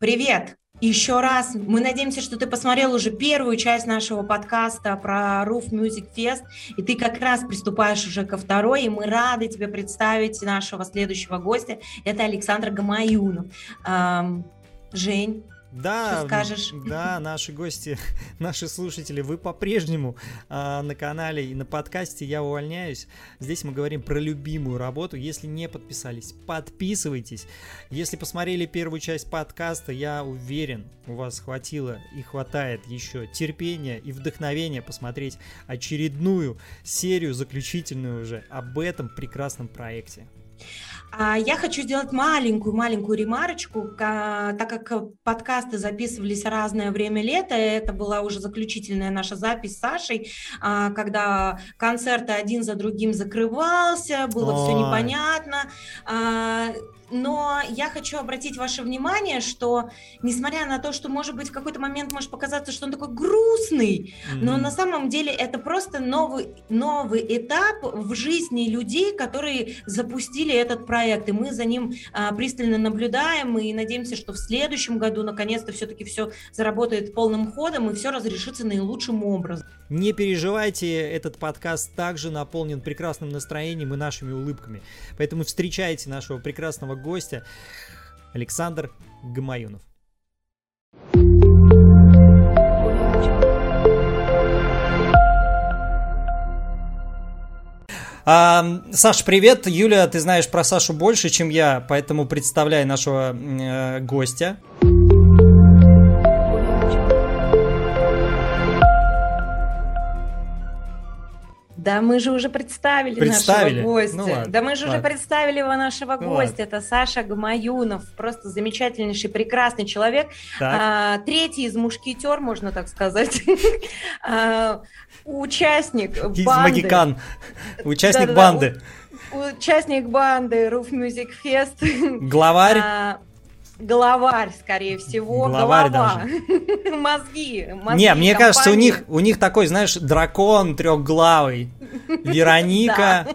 Привет! Еще раз, мы надеемся, что ты посмотрел уже первую часть нашего подкаста про Roof Music Fest, и ты как раз приступаешь уже ко второй, и мы рады тебе представить нашего следующего гостя. Это Александр Гамаюнов. Эм, Жень, да, Что скажешь? Да, наши гости, наши слушатели, вы по-прежнему э, на канале и на подкасте «Я увольняюсь». Здесь мы говорим про любимую работу. Если не подписались, подписывайтесь. Если посмотрели первую часть подкаста, я уверен, у вас хватило и хватает еще терпения и вдохновения посмотреть очередную серию, заключительную уже, об этом прекрасном проекте. А я хочу сделать маленькую-маленькую ремарочку, так как подкасты записывались разное время лета, это была уже заключительная наша запись с Сашей, а, когда концерты один за другим закрывался, было Ой. все непонятно. Но я хочу обратить ваше внимание, что несмотря на то, что, может быть, в какой-то момент может показаться, что он такой грустный, mm-hmm. но на самом деле это просто новый, новый этап в жизни людей, которые запустили этот проект, и мы за ним а, пристально наблюдаем и надеемся, что в следующем году наконец-то все-таки все заработает полным ходом и все разрешится наилучшим образом. Не переживайте, этот подкаст также наполнен прекрасным настроением и нашими улыбками. Поэтому встречайте нашего прекрасного гостя Александр Гамаюнов. А, Саш, привет. Юля, ты знаешь про Сашу больше, чем я, поэтому представляй нашего э, гостя. Да мы же уже представили, представили? нашего гостя. Ну, ладно, да мы же ладно. уже представили его нашего ну, гостя. Ладно. Это Саша Гамаюнов, просто замечательнейший, прекрасный человек. А, третий из мушкетер, можно так сказать. а, участник банды. Магикан. Участник банды. Участник банды Roof Music Fest. Главарь. А, Главарь, скорее всего. Главарь Голова. даже. мозги, мозги. Не, мне компании. кажется, у них, у них такой, знаешь, дракон трехглавый. Вероника,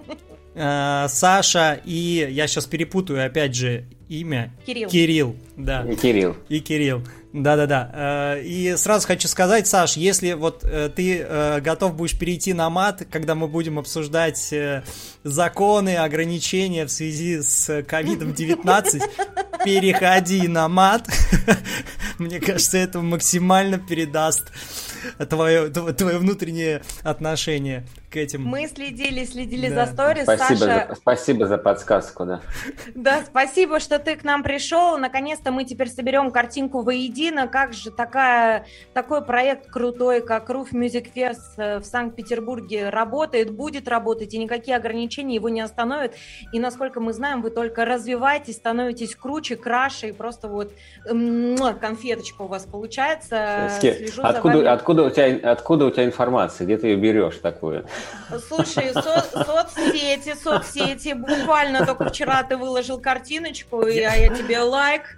э, Саша и я сейчас перепутаю опять же имя. Кирилл. Кирилл, да. И Кирилл. И Кирилл. Да-да-да. Э, и сразу хочу сказать, Саш, если вот э, ты готов будешь перейти на мат, когда мы будем обсуждать законы, ограничения в связи с ковидом-19, переходи на мат. Мне кажется, это максимально передаст твое, твое внутреннее отношение к этим. Мы следили, следили да. за сторис. Спасибо, Саша... за, спасибо за подсказку, да. Да, спасибо, что ты к нам пришел. Наконец-то мы теперь соберем картинку воедино. Как же такая, такой проект крутой, как Roof Music Fest э, в Санкт-Петербурге работает, будет работать, и никакие ограничения его не остановят. И, насколько мы знаем, вы только развиваетесь, становитесь круче, краше, и просто вот конфеточка у вас получается. Откуда, откуда, у тебя, откуда у тебя информация? Где ты ее берешь такую? Слушай, со соцсети, соцсети. Буквально только вчера ты выложил картиночку, и я, я тебе лайк.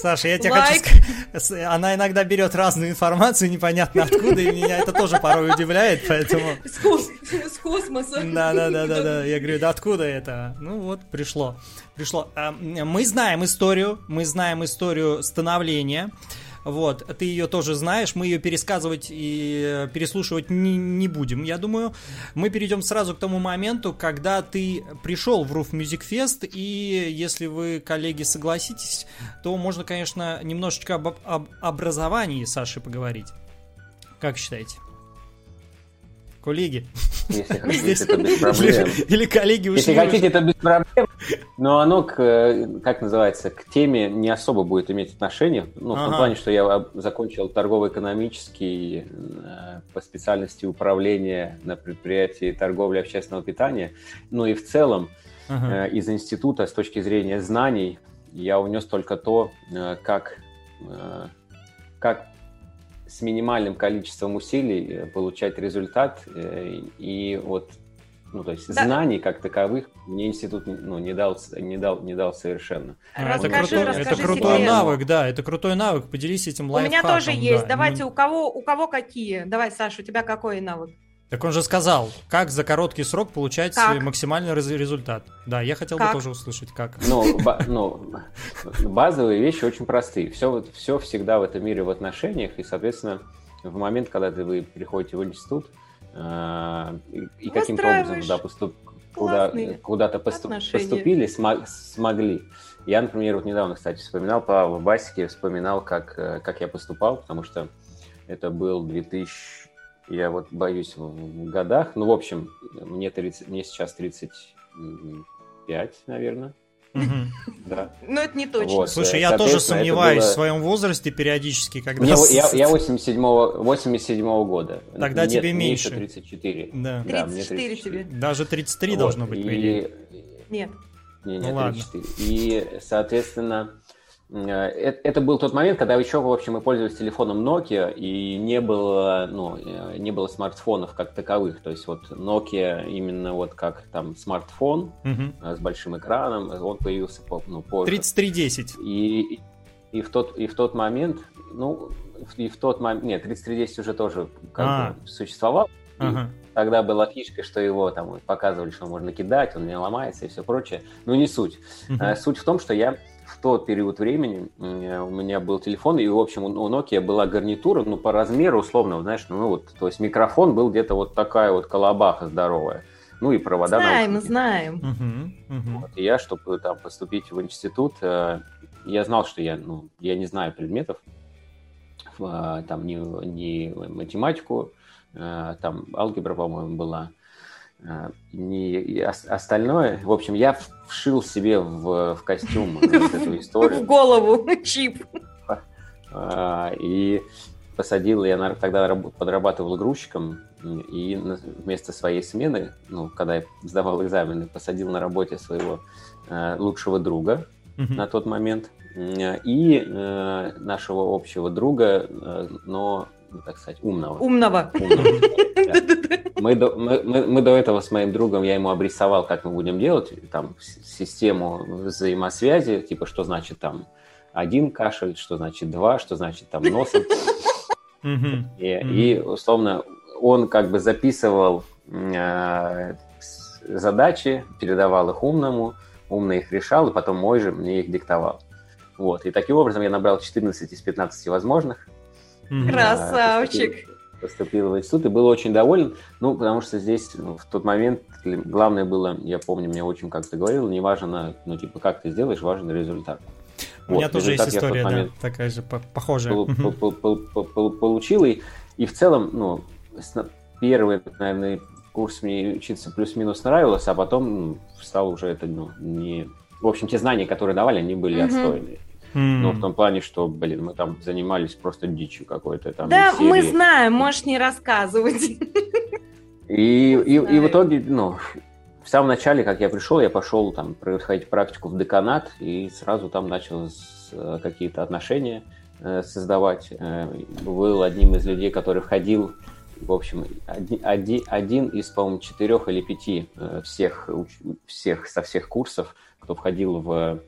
Саша, я тебе хочу сказать, она иногда берет разную информацию, непонятно откуда, и меня это тоже порой удивляет, поэтому... С, космоса. Да, да, да, да, да. Я говорю, да откуда это? Ну вот, пришло. Пришло. А, мы знаем историю, мы знаем историю становления. Вот, ты ее тоже знаешь, мы ее пересказывать и э, переслушивать не, не будем, я думаю. Мы перейдем сразу к тому моменту, когда ты пришел в Roof Music Fest, и если вы, коллеги, согласитесь, то можно, конечно, немножечко об, об образовании Саши поговорить. Как считаете? Коллеги. Если хотите, это без проблем. Или коллеги ушли. Если хотите, это без проблем, но оно, к, как называется, к теме не особо будет иметь отношение. Ну, ага. в том плане, что я закончил торгово-экономический э, по специальности управления на предприятии торговли общественного питания. Ну и в целом ага. Э, из института с точки зрения знаний я унес только то, э, как, как с минимальным количеством усилий э, получать результат. Э, и вот, ну, то есть да. знаний как таковых мне институт ну, не, дал, не, дал, не дал совершенно. Расскажи, это крутой, расскажи это крутой секрет. навык, да, это крутой навык. Поделись этим лайфхаком. У меня тоже есть. Да. Давайте, у кого, у кого какие? Давай, Саша, у тебя какой навык? Так он же сказал, как за короткий срок получать как? максимальный результат. Да, я хотел как? бы тоже услышать, как. Ну, ба- ну, базовые вещи очень простые. Все, все всегда в этом мире в отношениях, и, соответственно, в момент, когда ты, вы приходите в институт, э, и, и каким-то образом туда поступ, куда, куда-то поступ, поступили, смог, смогли. Я, например, вот недавно, кстати, вспоминал по Басике, вспоминал, как, э, как я поступал, потому что это был 2000 я вот боюсь в годах. Ну, в общем, мне, 30, мне сейчас 35, наверное. Да. Но это не точно. Вот. Слушай, я тоже сомневаюсь было... в своем возрасте периодически, когда... Мне, я, я 87-го 87 года. Тогда Нет, тебе меньше. 34. Да. 34 да, мне 34 тебе. Даже 33 вот. должно быть, и... Нет. Не, не, ну, 34. Ладно. И, соответственно, Э, это был тот момент, когда еще, в общем, мы пользовались телефоном Nokia, и не было, ну, э, не было смартфонов как таковых. То есть вот Nokia именно вот как там смартфон угу. с большим экраном, он появился по, ну, позже. 3310. И, и, в тот, и в тот момент, ну, и в тот момент, нет, 3310 уже тоже как а. бы существовал. Ага. Тогда была фишка, что его там показывали, что можно кидать, он не ломается и все прочее. Но не суть. Угу. Суть в том, что я в тот период времени у меня был телефон, и, в общем, у Nokia была гарнитура, ну, по размеру, условно, знаешь, ну, вот, то есть микрофон был где-то вот такая вот колобаха здоровая. Ну и провода. Знаем, знаем. Угу, угу. Вот, и я, чтобы там поступить в институт, э, я знал, что я, ну, я не знаю предметов, э, там ни, ни математику, э, там алгебра, по-моему, была, не остальное. В общем, я вшил себе в, в костюм эту историю. В голову чип. А, и посадил, я тогда подрабатывал грузчиком, и вместо своей смены, ну, когда я сдавал экзамены, посадил на работе своего э, лучшего друга на тот момент, и э, нашего общего друга, э, но, так сказать, умного. Умного. Мы до, мы, мы, мы до этого с моим другом, я ему обрисовал, как мы будем делать, там, систему взаимосвязи, типа, что значит там один кашель, что значит два, что значит там носом. И, и условно, он как бы записывал э, задачи, передавал их умному, умный их решал, и потом мой же мне их диктовал. Вот. И таким образом я набрал 14 из 15 возможных. Красавчик! Поступил в институт и был очень доволен, ну, потому что здесь ну, в тот момент главное было, я помню, мне очень как-то говорил, не важно, ну, типа, как ты сделаешь, важен результат. У вот, меня тоже есть история, да, такая же, похожая. Получил, и, и в целом, ну, первый, наверное, курс мне учиться плюс-минус нравилось, а потом стал уже это, ну, не... В общем, те знания, которые давали, они были отстойные. Mm. Ну, в том плане, что, блин, мы там занимались просто дичью какой-то там. Да, мы знаем, можешь не рассказывать. И, и, и в итоге, ну, в самом начале, как я пришел, я пошел там проходить практику в деканат и сразу там начал э, какие-то отношения э, создавать. Э, был одним из людей, который входил, в общем, один, один, один из, по-моему, четырех или пяти всех, всех, со всех курсов, кто входил в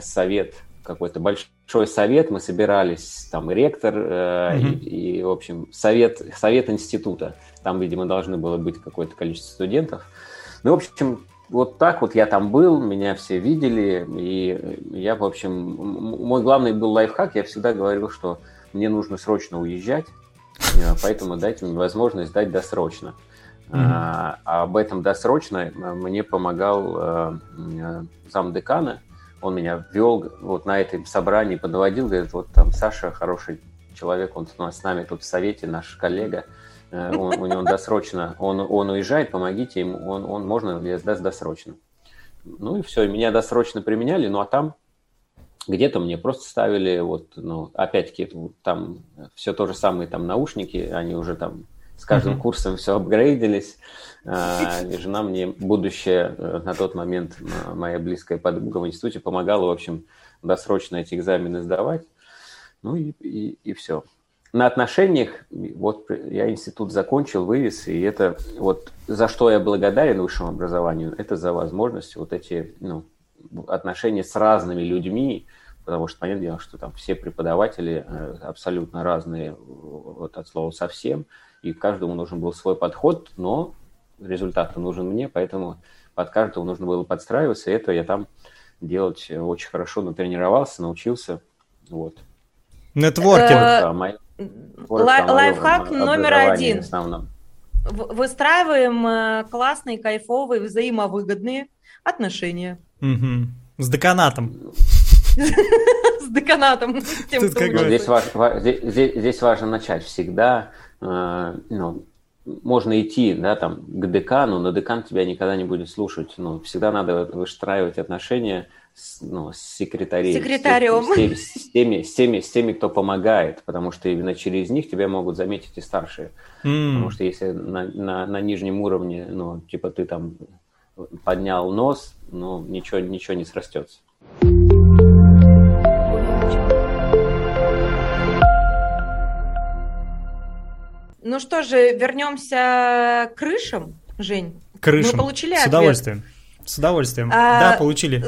совет какой-то большой совет, мы собирались, там, ректор э, mm-hmm. и, и, в общем, совет, совет института. Там, видимо, должны было быть какое-то количество студентов. Ну, в общем, вот так вот я там был, меня все видели, и я, в общем, мой главный был лайфхак, я всегда говорил, что мне нужно срочно уезжать, э, поэтому дайте мне возможность дать досрочно. Mm-hmm. А, об этом досрочно мне помогал э, э замдекана, он меня вел вот на этом собрании, подводил, говорит, вот там Саша хороший человек, он с нами тут в совете, наш коллега, э, он, у него досрочно, он, он уезжает, помогите ему, он, он можно ли сдаст досрочно. Ну и все, меня досрочно применяли, ну а там где-то мне просто ставили, вот, ну, опять-таки, там все то же самое, там наушники, они уже там с каждым mm-hmm. курсом все апгрейдились. А, и жена мне, будущая э, на тот момент моя близкая подруга в институте, помогала, в общем, досрочно эти экзамены сдавать. Ну и, и, и все. На отношениях, вот я институт закончил, вывез, и это вот за что я благодарен высшему образованию, это за возможность вот эти ну, отношения с разными людьми, потому что понятное дело, что там все преподаватели э, абсолютно разные вот от слова совсем, и каждому нужен был свой подход, но результат нужен мне, поэтому под каждого нужно было подстраиваться, и это я там делать очень хорошо натренировался, научился, вот. Нетворкинг. Лайфхак номер один. Выстраиваем э, классные, кайфовые, взаимовыгодные отношения. С деканатом. С деканатом. Здесь важно начать всегда. Э, ну, можно идти, да, там, к декану, но декан тебя никогда не будет слушать. Ну, всегда надо выстраивать отношения с, ну, с секретарем. Секретарем. С, теми, с, теми, с, теми, с теми, кто помогает, потому что именно через них тебя могут заметить и старшие. Mm. Потому что если на, на, на нижнем уровне, ну, типа ты там поднял нос, ну, ничего, ничего не срастется. Ну что же, вернемся к крышам, Жень. Крышам. Мы получили ответ. С удовольствием. С удовольствием. А, да, получили.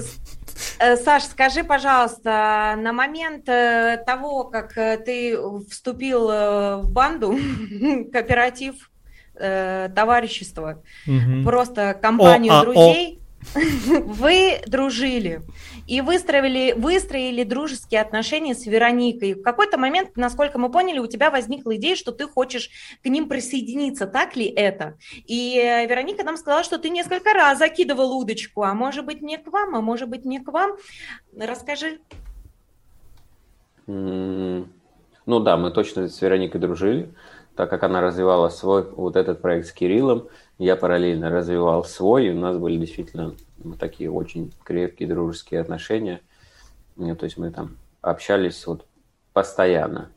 Э, Саш, скажи, пожалуйста, на момент э, того, как э, ты вступил в банду, кооператив, товарищество, угу. просто компанию О, друзей, а, вы дружили и выстроили, выстроили дружеские отношения с Вероникой. В какой-то момент, насколько мы поняли, у тебя возникла идея, что ты хочешь к ним присоединиться. Так ли это? И э, Вероника нам сказала, что ты несколько раз закидывал удочку, а может быть не к вам, а может быть не к вам. Расскажи. Ну да, мы точно с Вероникой дружили, так как она развивала свой вот этот проект с Кириллом, я параллельно развивал свой, и у нас были действительно такие очень крепкие дружеские отношения. Ну, то есть мы там общались вот постоянно.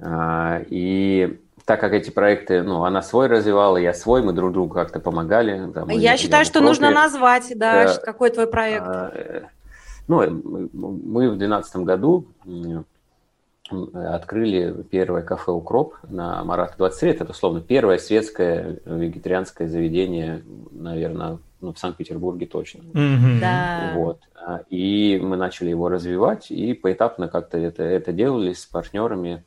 А, и так как эти проекты, ну, она свой развивала, я свой, мы друг другу как-то помогали. Там, я считаю, что нужно назвать, да, да, какой твой проект. А, э, ну, мы в 2012 году открыли первое кафе «Укроп» на Марата 23. Это, условно, первое светское вегетарианское заведение, наверное, ну, в Санкт-Петербурге точно. Mm-hmm. Да. Вот. А, и мы начали его развивать, и поэтапно как-то это, это делали с партнерами.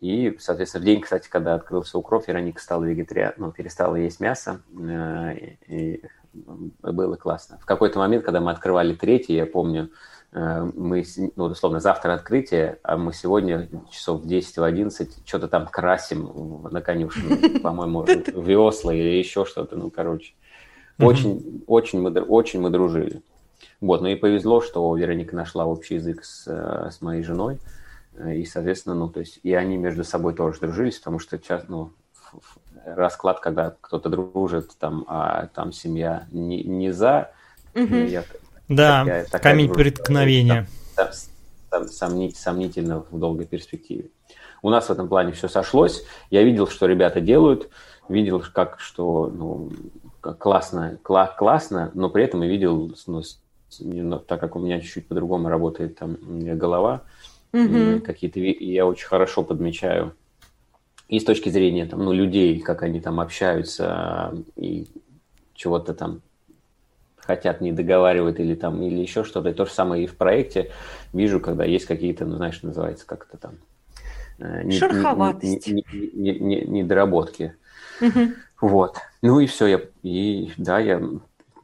И, соответственно, в день, кстати, когда открылся укроп, Вероника стала вегетариан, ну, перестала есть мясо, э, и было классно. В какой-то момент, когда мы открывали третий, я помню, э, мы, ну, условно, завтра открытие, а мы сегодня часов в 10-11 что-то там красим на конюшне, по-моему, весла или еще что-то, ну, короче. Очень, очень, мы, очень мы дружили. Вот, ну и повезло, что Вероника нашла общий язык с, э, с моей женой, и, соответственно, ну, то есть, и они между собой тоже дружились, потому что, ну, расклад, когда кто-то дружит, там, а там семья не, не за, угу. я, да, такая, такая камень дружба, преткновения. Там, там, сомнить, сомнительно в долгой перспективе. У нас в этом плане все сошлось. Я видел, что ребята делают, видел, как что ну, классно, кла классно, но при этом я видел, ну, так как у меня чуть-чуть по-другому работает там голова, mm-hmm. какие-то я очень хорошо подмечаю и с точки зрения там, ну, людей, как они там общаются и чего-то там хотят, не договаривают или там, или еще что-то. И то же самое и в проекте вижу, когда есть какие-то, ну, знаешь, называется как-то там... Э, Шероховатость. Недоработки. Угу. Вот. Ну и все, я, и да, я,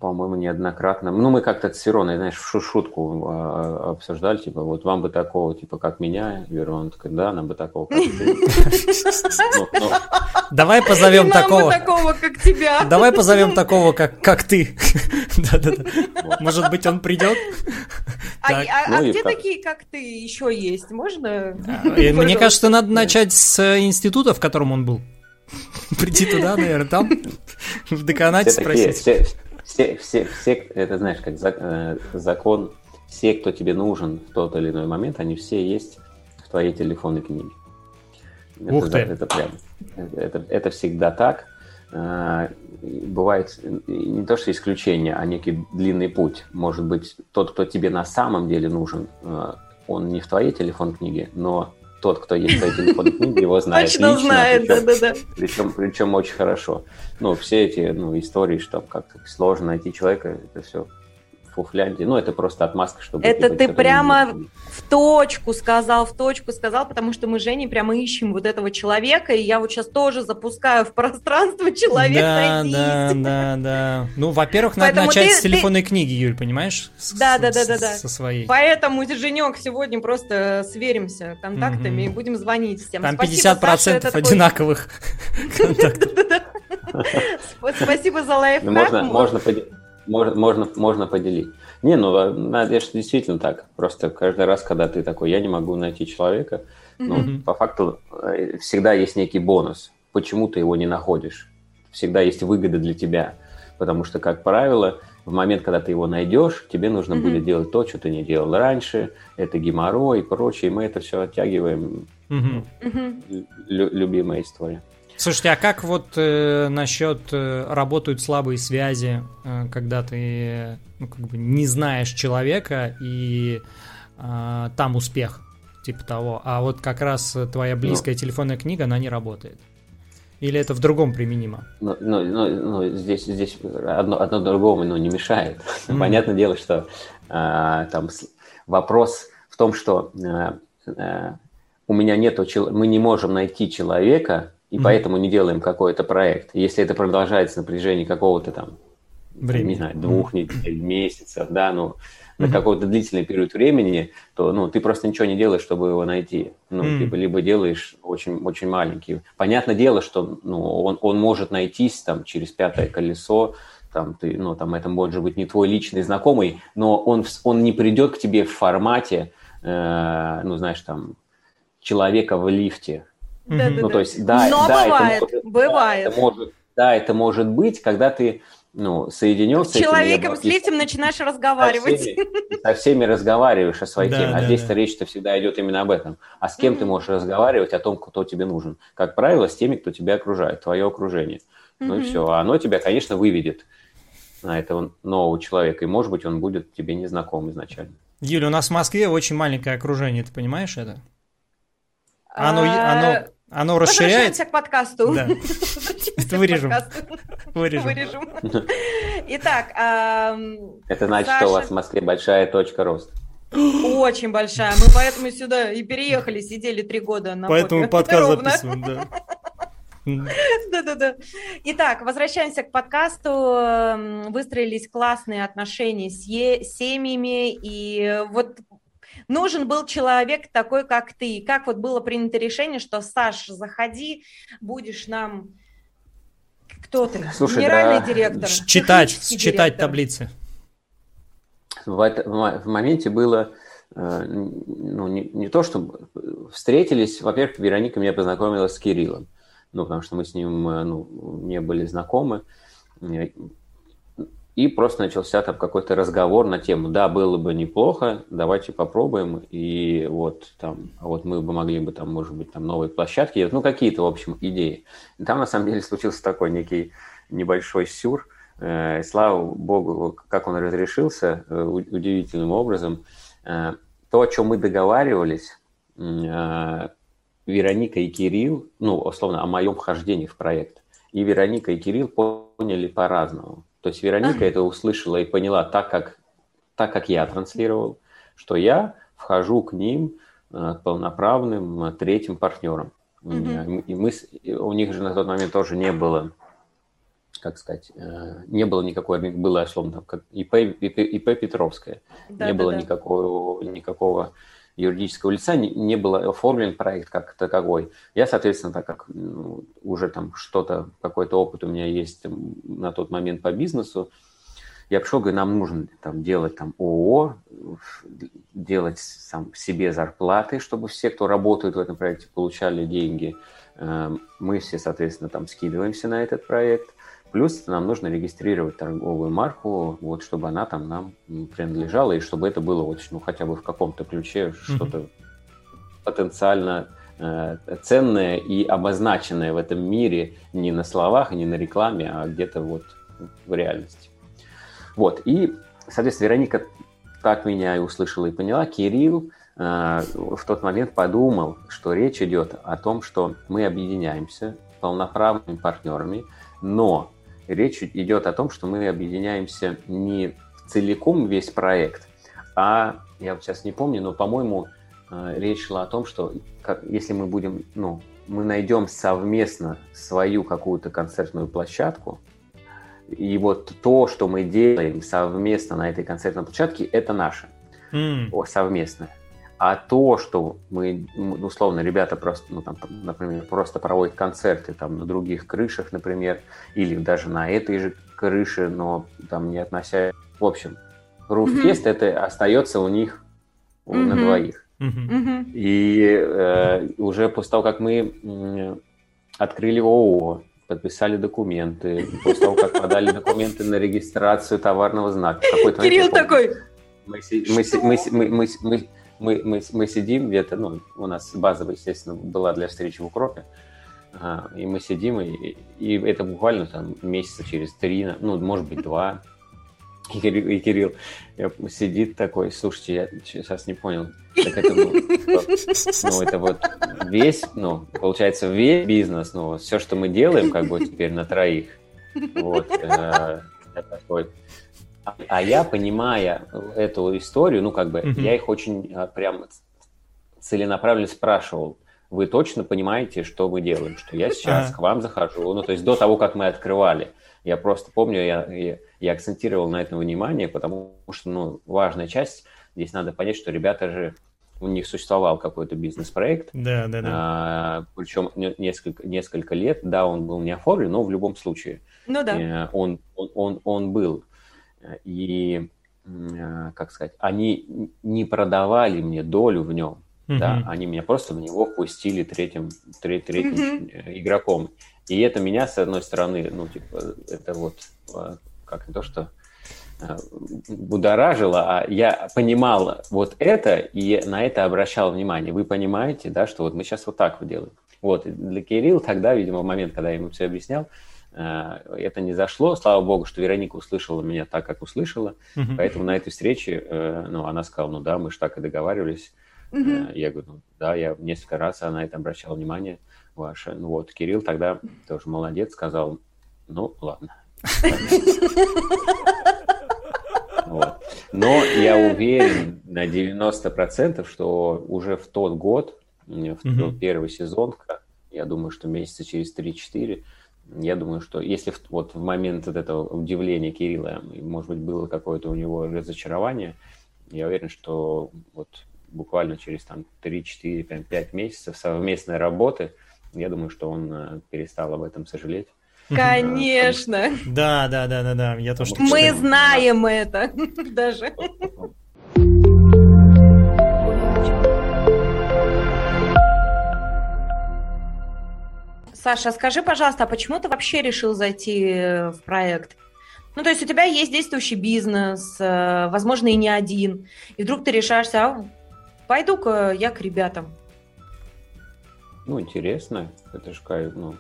по-моему, неоднократно, ну мы как-то с Вероной, знаешь, в шутку а, обсуждали, типа, вот вам бы такого, типа, как меня, Верона такая, да, нам бы такого, как ты. Давай позовем такого. такого, как тебя. Давай позовем такого, как, как ты. Может быть, он придет? А, а, а ну где такие, как ты, еще есть? Можно? Мне кажется, надо начать с института, в котором он был. Прийти туда, наверное, там в деканате все спросить. Такие, все, все, все, все, это знаешь, как э, закон, все, кто тебе нужен в тот или иной момент, они все есть в твоей телефонной книге. Ух это, ты. это прям, это, это всегда так. А, бывает не то, что исключение, а некий длинный путь. Может быть, тот, кто тебе на самом деле нужен, э, он не в твоей телефонной книге, но тот, кто есть в твоей телефонной книге, его знает Точно лично. знает, да-да-да. Причем, причем очень хорошо. Ну, все эти ну, истории, что как-то сложно найти человека, это все фуфлянде. Ну, это просто отмазка, чтобы... Это типа, ты прямо в точку сказал, в точку сказал, потому что мы, Женей, прямо ищем вот этого человека, и я вот сейчас тоже запускаю в пространство человека Да, да, да, да. Ну, во-первых, надо Поэтому начать ты, с телефонной ты... книги, Юль, понимаешь? Да, да, да, да, да. Со своей. Поэтому, Женек, сегодня просто сверимся контактами угу. и будем звонить всем. Там Спасибо, 50% Саша, одинаковых контактов. Спасибо за лайфхак. Можно, можно, можно, можно, можно поделить. Не, ну, это действительно так. Просто каждый раз, когда ты такой, я не могу найти человека, ну, mm-hmm. по факту э, всегда есть некий бонус. Почему ты его не находишь? Всегда есть выгода для тебя. Потому что, как правило, в момент, когда ты его найдешь, тебе нужно mm-hmm. будет делать то, что ты не делал раньше. Это геморрой и прочее. И мы это все оттягиваем. Mm-hmm. Лю- любимая история. Слушайте, а как вот э, насчет э, работают слабые связи, э, когда ты ну, как бы не знаешь человека и э, там успех, типа того, а вот как раз твоя близкая ну, телефонная книга, она не работает? Или это в другом применимо? Ну, ну, ну, ну здесь, здесь одно, одно другому ну, не мешает. Mm. Понятное дело, что э, там вопрос в том, что э, э, у меня нету, мы не можем найти человека, и mm-hmm. поэтому не делаем какой-то проект. Если это продолжается на протяжении какого-то там, Времени. не знаю, двух mm-hmm. недель, месяцев, да, ну, mm-hmm. на какой-то длительный период времени, то, ну, ты просто ничего не делаешь, чтобы его найти. Ну, mm-hmm. либо, либо делаешь очень, очень маленький. Понятное дело, что, ну, он, он может найтись там через пятое колесо, там ты, ну, там это может быть не твой личный знакомый, но он, он не придет к тебе в формате, э, ну, знаешь, там, человека в лифте, да, ну, да, то есть, да, Но да, бывает, это может, бывает. Да, это может, да, это может быть, когда ты ну, соединен с, с человеком, этим, с лифтем начинаешь разговаривать. Со всеми, со всеми разговариваешь о своей да, теме, а да, здесь-то да. речь-то всегда идет именно об этом. А с кем mm-hmm. ты можешь разговаривать о том, кто тебе нужен? Как правило, с теми, кто тебя окружает, твое окружение. Mm-hmm. Ну и все. А оно тебя, конечно, выведет на этого нового человека, и, может быть, он будет тебе незнаком изначально. Юля, у нас в Москве очень маленькое окружение, ты понимаешь это? Оно, оно, оно расширяется. к подкасту. Да. Вырежем. Вырежем. Итак. Это значит, что у вас в Москве большая точка роста. Очень большая. Мы поэтому сюда и переехали, сидели три года на Поэтому подкаст записываем, да. Да-да-да. Итак, возвращаемся к подкасту. Выстроились классные отношения с семьями. И вот нужен был человек такой, как ты. Как вот было принято решение, что, Саш, заходи, будешь нам... Кто ты? Слушай, Генеральный да... директор. Читать, читать таблицы. В, это, в моменте было э, ну, не, не то, что встретились, во-первых, Вероника меня познакомила с Кириллом, ну, потому что мы с ним э, ну, не были знакомы. И просто начался там какой-то разговор на тему, да, было бы неплохо, давайте попробуем, и вот там, вот мы бы могли бы там, может быть, там новые площадки, ну, какие-то, в общем, идеи. И там, на самом деле, случился такой некий небольшой сюр, э, слава богу, как он разрешился э, удивительным образом. Э, то, о чем мы договаривались, Вероника и Кирилл, ну, условно, о моем вхождении в проект, и Вероника и Кирилл поняли по-разному. То есть Вероника это услышала и поняла так, как, так, как я транслировал, что я вхожу к ним э, полноправным э, третьим партнером. Угу. И мы, у них же на тот момент тоже не было, как сказать, э, не было никакой, было условно там, как ИП, ИП, ИП Петровская, да, не да, было да. никакого, никакого юридического лица, не, не был оформлен проект как таковой. Я, соответственно, так как ну, уже там что-то, какой-то опыт у меня есть на тот момент по бизнесу, я пришел, говорю, нам нужно там делать там ООО, делать сам себе зарплаты, чтобы все, кто работает в этом проекте, получали деньги. Эм, мы все, соответственно, там скидываемся на этот проект. Плюс нам нужно регистрировать торговую марку, вот, чтобы она там нам принадлежала, и чтобы это было вот, ну, хотя бы в каком-то ключе mm-hmm. что-то потенциально э, ценное и обозначенное в этом мире не на словах, не на рекламе, а где-то вот в реальности. Вот, и, соответственно, Вероника так меня и услышала и поняла. Кирилл э, в тот момент подумал, что речь идет о том, что мы объединяемся полноправными партнерами, но речь идет о том, что мы объединяемся не целиком весь проект, а я вот сейчас не помню, но, по-моему, э, речь шла о том, что как, если мы будем, ну, мы найдем совместно свою какую-то концертную площадку, и вот то, что мы делаем совместно на этой концертной площадке, это наше, mm. совместное. А то, что мы, условно, ребята просто, ну, там, например, просто проводят концерты там на других крышах, например, или даже на этой же крыше, но там не относя... В общем, Руффест mm-hmm. это остается у них mm-hmm. на двоих. Mm-hmm. И э, уже после того, как мы э, открыли ООО, подписали документы, после того, как подали документы на регистрацию товарного знака. Кирилл такой... Мы, мы, мы, мы, мы, мы, мы, мы, сидим где-то, ну, у нас базовая, естественно, была для встречи в Укропе, ага, и мы сидим, и, и это буквально там месяца через три, ну, может быть, два, и Кирилл, и Кирилл сидит такой, слушайте, я сейчас не понял, так это, ну, ну, это вот весь, ну, получается, весь бизнес, ну, все, что мы делаем, как бы теперь на троих, вот, э, такой, а я, понимая эту историю, ну, как бы, mm-hmm. я их очень а, прям целенаправленно спрашивал, вы точно понимаете, что мы делаем, что я сейчас к вам захожу, ну, то есть до того, как мы открывали. Я просто помню, я, я, я акцентировал на этом внимание, потому что, ну, важная часть, здесь надо понять, что ребята же, у них существовал какой-то бизнес-проект, да, да, да. А, причем несколько, несколько лет, да, он был не оформлен, но в любом случае ну, да. Э, он, он, он, он был и, э, как сказать, они не продавали мне долю в нем, mm-hmm. да, они меня просто на него пустили третьим, треть, третьим mm-hmm. игроком. И это меня, с одной стороны, ну, типа, это вот э, как не то, что будоражило, а я понимал вот это и на это обращал внимание. Вы понимаете, да, что вот мы сейчас вот так вот делаем. Вот, для Кирилла тогда, видимо, в момент, когда я ему все объяснял, это не зашло. Слава богу, что Вероника услышала меня так, как услышала. Mm-hmm. Поэтому на этой встрече э, ну, она сказала, ну да, мы же так и договаривались. Mm-hmm. Я говорю, ну да, я несколько раз на это обращал внимание ваше. Ну вот, Кирилл тогда тоже молодец, сказал, ну ладно. Но я уверен на 90%, что уже в тот год, в тот первый сезон, я думаю, что месяца через 3-4, я думаю, что если в, вот в момент вот этого удивления Кирилла, может быть, было какое-то у него разочарование, я уверен, что вот буквально через там 3-4, 5 месяцев совместной работы, я думаю, что он э, перестал об этом сожалеть. Конечно. Да, да, да, да, да. Я тоже. Мы знаем это даже. Саша, скажи, пожалуйста, а почему ты вообще решил зайти э, в проект? Ну, то есть у тебя есть действующий бизнес, э, возможно, и не один, и вдруг ты решаешься, а пойду-ка я к ребятам. Ну, интересно. Это же, ну,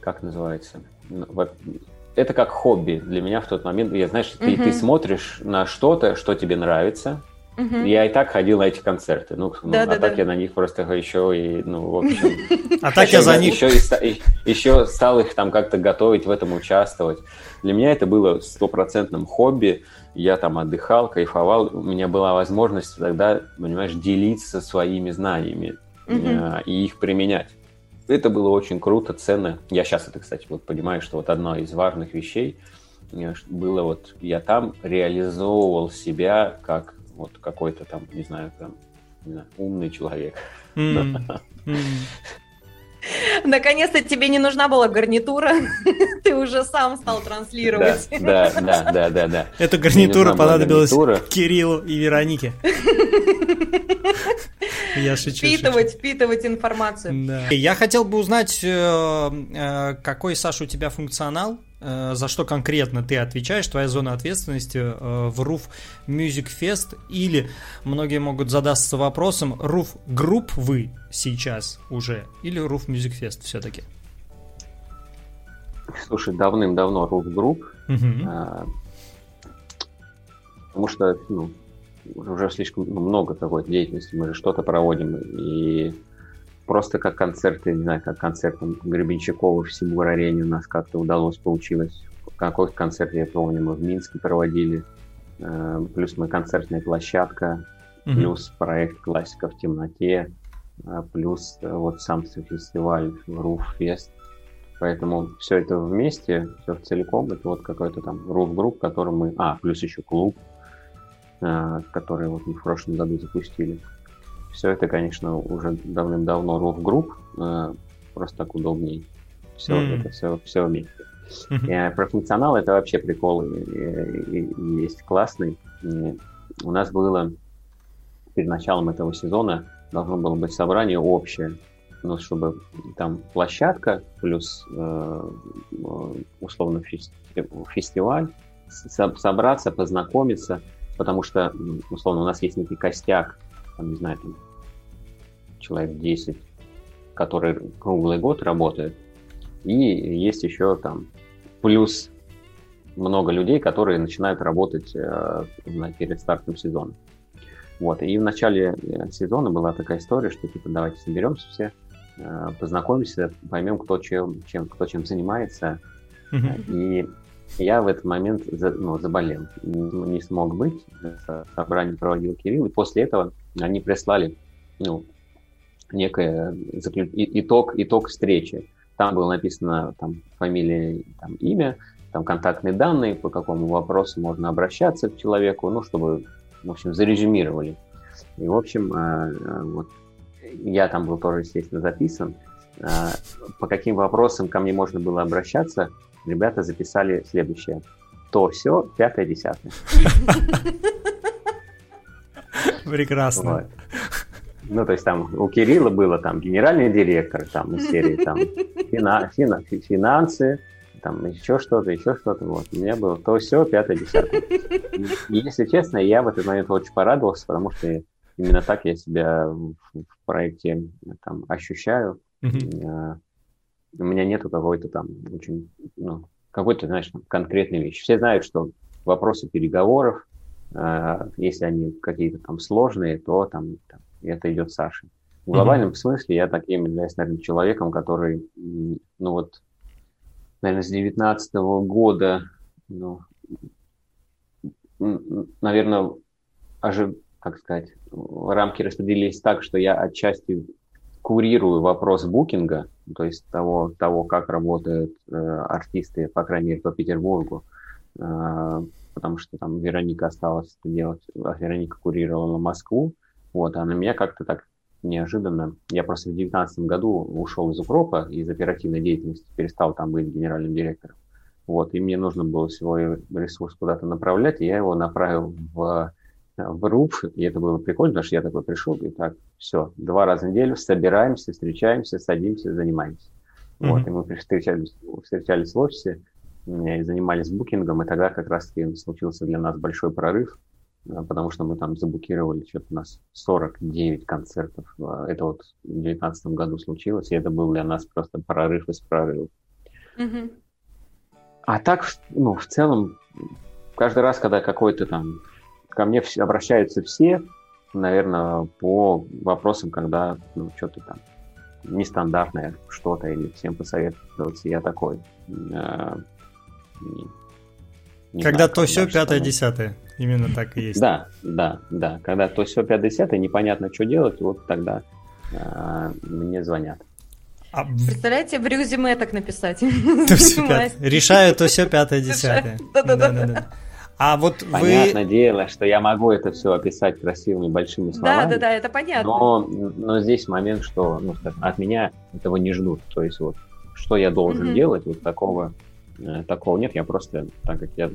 как называется? Ну, это как хобби для меня в тот момент. Я, знаешь, ты, угу. ты смотришь на что-то, что тебе нравится, Угу. Я и так ходил на эти концерты. Ну, ну да, а да, так да. я на них просто еще и, ну, в общем... А так я за них... Еще стал их там как-то готовить, в этом участвовать. Для меня это было стопроцентным хобби. Я там отдыхал, кайфовал. У меня была возможность тогда, понимаешь, делиться своими знаниями э, и их применять. Это было очень круто, ценно. Я сейчас это, кстати, вот понимаю, что вот одно из важных вещей э, было вот я там реализовывал себя как вот какой-то там, не знаю, там, не знаю, умный человек. Наконец-то тебе не нужна была гарнитура, ты уже сам стал транслировать. Да, да, да, да, да. Эта гарнитура понадобилась Кириллу и Веронике. Я шучу. Впитывать, шучу. впитывать информацию. Да. Я хотел бы узнать, э, э, какой, Саша, у тебя функционал, за что конкретно ты отвечаешь, твоя зона ответственности в RUF Music Fest, или многие могут задаться вопросом, RUF Group вы сейчас уже, или RUF Music Fest все-таки? Слушай, давным-давно RUF Group, угу. потому что ну, уже слишком много какой-то деятельности, мы же что-то проводим, и просто как концерты, не знаю, как концерт Гребенщикова в Симур-арене у нас как-то удалось, получилось. Какой концерт, я помню, мы в Минске проводили, э, плюс мы концертная площадка, mm-hmm. плюс проект «Классика в темноте», э, плюс вот сам фестиваль «Руф-фест». Поэтому все это вместе, все целиком, это вот какой-то там руф-групп, который мы... А, плюс еще клуб, который вот мы в прошлом году запустили. Все это, конечно, уже давным-давно руф-групп, просто так удобнее. Все, mm. это все, все вместе. Mm-hmm. Про функционал это вообще прикол есть классный. И у нас было перед началом этого сезона должно было быть собрание общее, ну, чтобы там площадка плюс э, условно фести- фестиваль, со- собраться, познакомиться, потому что, условно, у нас есть некий костяк, там, не знаю, там, человек 10, который круглый год работает, и есть еще там плюс много людей, которые начинают работать э, перед стартом сезона. Вот. И в начале э, сезона была такая история, что типа давайте соберемся все, э, познакомимся, поймем, кто чем, чем, кто чем занимается. И я в этот момент за, ну, заболел, не, не смог быть. Собрание проводил Кирилл, и после этого они прислали ну, некое итог, итог встречи. Там было написано там, фамилия, там, имя, там контактные данные, по какому вопросу можно обращаться к человеку, ну, чтобы, в общем, зарезюмировали. И, в общем, э, э, вот я там был тоже, естественно, записан. Э, по каким вопросам ко мне можно было обращаться, ребята записали следующее. То, все, пятое, десятое. Прекрасно. Вот. Ну, то есть там у Кирилла было там генеральный директор, там из серии там фина, фина, финансы, там еще что-то, еще что-то. Вот. У меня было то все, пятое, десятое. И, если честно, я в этот момент очень порадовался, потому что именно так я себя в, в проекте там ощущаю. Mm-hmm. У меня нету какой-то там очень, ну, какой-то, знаешь, конкретной вещи. Все знают, что вопросы переговоров, если они какие-то там сложные, то там, там это идет Саша. В глобальном mm-hmm. смысле я таким являюсь, наверное, человеком, который, ну вот, наверное, с 19 года, ну, наверное, ожи, как сказать, рамки распределились так, что я отчасти курирую вопрос букинга, то есть того, того как работают э, артисты, по крайней мере, по Петербургу, э, потому что там Вероника осталась делать, а Вероника курировала Москву, вот, а на меня как-то так неожиданно. Я просто в 2019 году ушел из Укропа, из оперативной деятельности, перестал там быть генеральным директором. Вот, и мне нужно было свой ресурс куда-то направлять, и я его направил в, в РУП, и это было прикольно, потому что я такой пришел, и так, все, два раза в неделю собираемся, встречаемся, садимся, занимаемся. Mm-hmm. Вот, и мы встречались, встречались в офисе, и занимались букингом, и тогда как раз-таки случился для нас большой прорыв – Э, потому что мы там заблокировали, что-то у нас 49 концертов. Э, это вот в 2019 году случилось, и это был для нас просто прорыв из прорыва. Mm-hmm. А так, ну, в целом, каждый раз, когда какой-то там ко мне обращаются все, наверное, по вопросам, когда ну, что-то там нестандартное что-то или всем посоветоваться, я такой. Не когда знаю, то все, пятое, десятое. Именно так и есть. Да, да, да. Когда то все, пятое, десятое, непонятно, что делать, вот тогда э, мне звонят. А... Представляете, в резюме так написать? То все Решаю то все пятое, десятое. Да-да-да. А вот Понятное вы... дело, что я могу это все описать красивыми большими словами. Да, да, да, это понятно. Но, но здесь момент, что ну, от меня этого не ждут. То есть вот что я должен mm-hmm. делать, вот такого такого нет, я просто, так как я,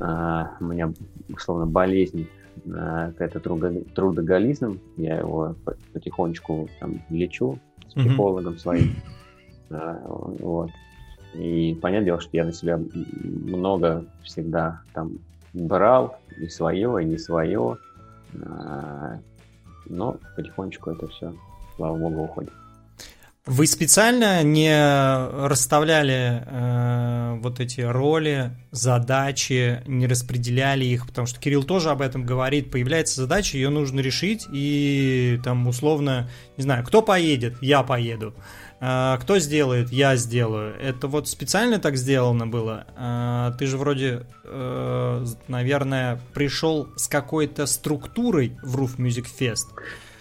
а, у меня, условно, болезнь, а, это трудоголизм, я его потихонечку там лечу с психологом mm-hmm. своим, а, вот. И понятное дело, что я на себя много всегда там брал, и свое, и не свое, но потихонечку это все, слава богу, уходит. Вы специально не расставляли э, вот эти роли, задачи, не распределяли их, потому что Кирилл тоже об этом говорит. Появляется задача, ее нужно решить, и там условно, не знаю, кто поедет, я поеду. Э, кто сделает, я сделаю. Это вот специально так сделано было. Э, ты же вроде, э, наверное, пришел с какой-то структурой в Roof Music Fest.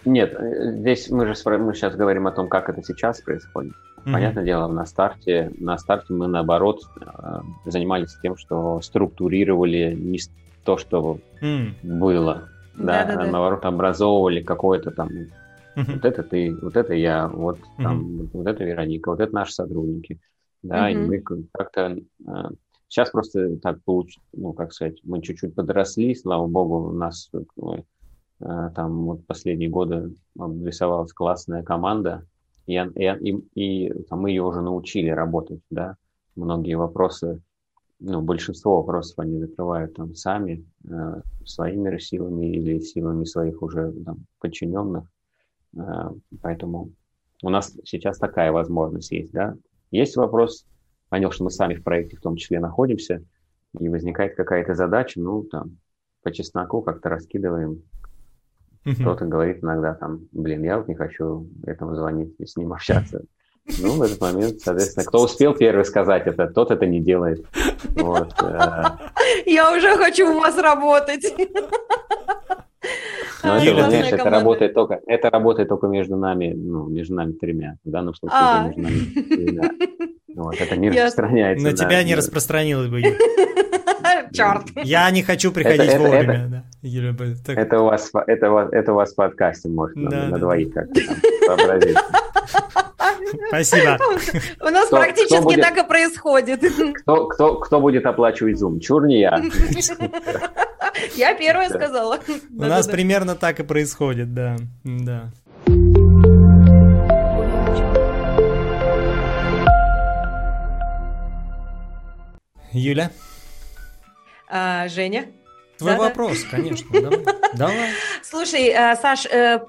Нет, э, здесь мы же мы сейчас говорим о том, как это сейчас происходит. Mm-hmm. Понятное дело, на старте, на старте мы наоборот э, занимались тем, что структурировали не то, что mm. было, да, да, да, а наоборот образовывали какое-то там mm-hmm. вот это ты, вот это я, вот mm-hmm. там вот это Вероника, вот это наши сотрудники, да, mm-hmm. и мы как-то э, сейчас просто так получилось, ну как сказать, мы чуть-чуть подросли, слава богу, у нас там вот последние годы рисовалась классная команда, и, и, и, и там мы ее уже научили работать, да. Многие вопросы, ну, большинство вопросов они закрывают там сами, э, своими силами или силами своих уже там, подчиненных. Э, поэтому у нас сейчас такая возможность есть, да. Есть вопрос, понял, что мы сами в проекте в том числе находимся, и возникает какая-то задача, ну, там, по чесноку как-то раскидываем кто-то говорит иногда там, блин, я вот не хочу этому звонить и с ним общаться. Ну, в этот момент, соответственно, кто успел первый сказать это, тот это не делает. Вот. Э. Я уже хочу у вас работать. Но это, знаешь, это работает только, это работает только между нами, ну, между нами тремя. В данном случае а. между нами тремя. Вот, это не распространяется. На тебя не распространилось бы. Черт. Я не хочу приходить это, вовремя. Это, да. это, у вас, это, это у вас в подкасте можно да, на, да, двоих как-то. Спасибо. У нас кто, практически кто будет, так и происходит. Кто, кто, кто будет оплачивать Zoom? Чур не я. Я первая сказала. У нас примерно так и происходит, да. да. Юля? А, Женя? Твой да, вопрос, да? конечно. Давай. давай. Слушай, э, Саш, э,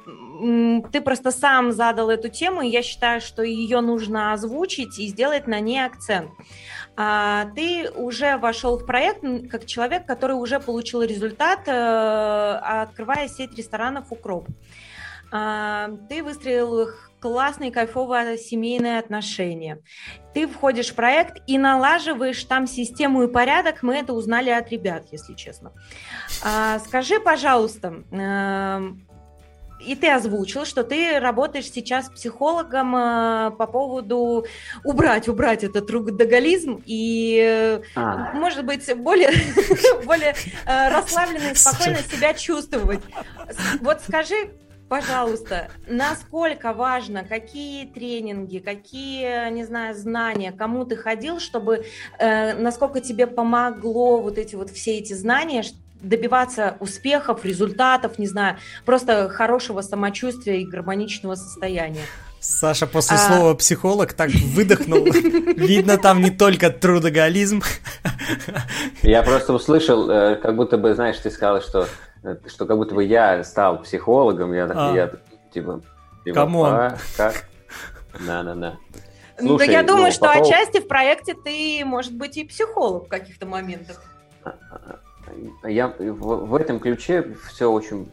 ты просто сам задал эту тему, и я считаю, что ее нужно озвучить и сделать на ней акцент. А, ты уже вошел в проект как человек, который уже получил результат, э, открывая сеть ресторанов «Укроп». А, ты выстроил их классные, кайфовые семейные отношения. Ты входишь в проект и налаживаешь там систему и порядок. Мы это узнали от ребят, если честно. А, скажи, пожалуйста, э, и ты озвучил, что ты работаешь сейчас психологом э, по поводу убрать, убрать этот трудоголизм и, а. может быть, более, более э, расслабленно и спокойно себя чувствовать. Вот скажи, Пожалуйста, насколько важно, какие тренинги, какие, не знаю, знания, кому ты ходил, чтобы, э, насколько тебе помогло вот эти вот все эти знания, добиваться успехов, результатов, не знаю, просто хорошего самочувствия и гармоничного состояния. Саша после а... слова психолог так выдохнул. Видно, там не только трудоголизм. Я просто услышал, э, как будто бы, знаешь, ты сказала, что что как будто бы я стал психологом, я, а. я типа, типа come on. А, как? Да-да-да. Ну, да я думаю, ну, что поводу... отчасти в проекте ты, может быть, и психолог в каких-то моментах. Я в, в этом ключе все очень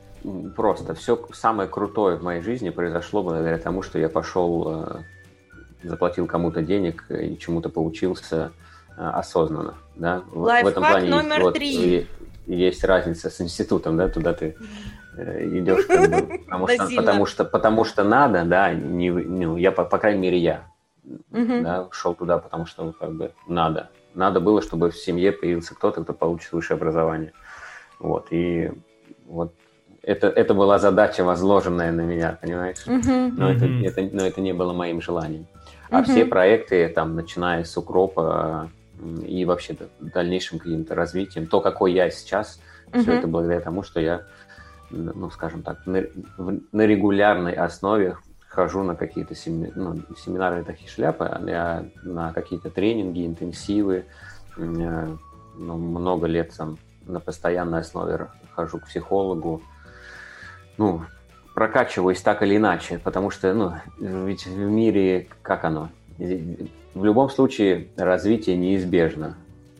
просто. Все самое крутое в моей жизни произошло благодаря тому, что я пошел, э, заплатил кому-то денег и чему-то поучился э, осознанно. Да? Лайфхак в этом плане номер есть, три. Вот, есть разница с институтом, да, туда ты э, идешь, как бы, потому, что, потому, что, потому что надо, да, не, ну, я, по, по крайней мере, я угу. да, шел туда, потому что, как бы, надо. Надо было, чтобы в семье появился кто-то, кто получит высшее образование. Вот, и вот это, это была задача, возложенная на меня, понимаешь? Uh-huh. Но. Это, это, но это не было моим желанием. А uh-huh. все проекты, там, начиная с укропа, и вообще дальнейшим каким-то развитием. То, какой я сейчас, угу. все это благодаря тому, что я, ну, скажем так, на, на регулярной основе хожу на какие-то семинары, ну, семинары такие шляпы, а на какие-то тренинги, интенсивы. Ну, много лет там на постоянной основе хожу к психологу. Ну, прокачиваюсь так или иначе, потому что, ну, ведь в мире как оно? В любом случае развитие неизбежно.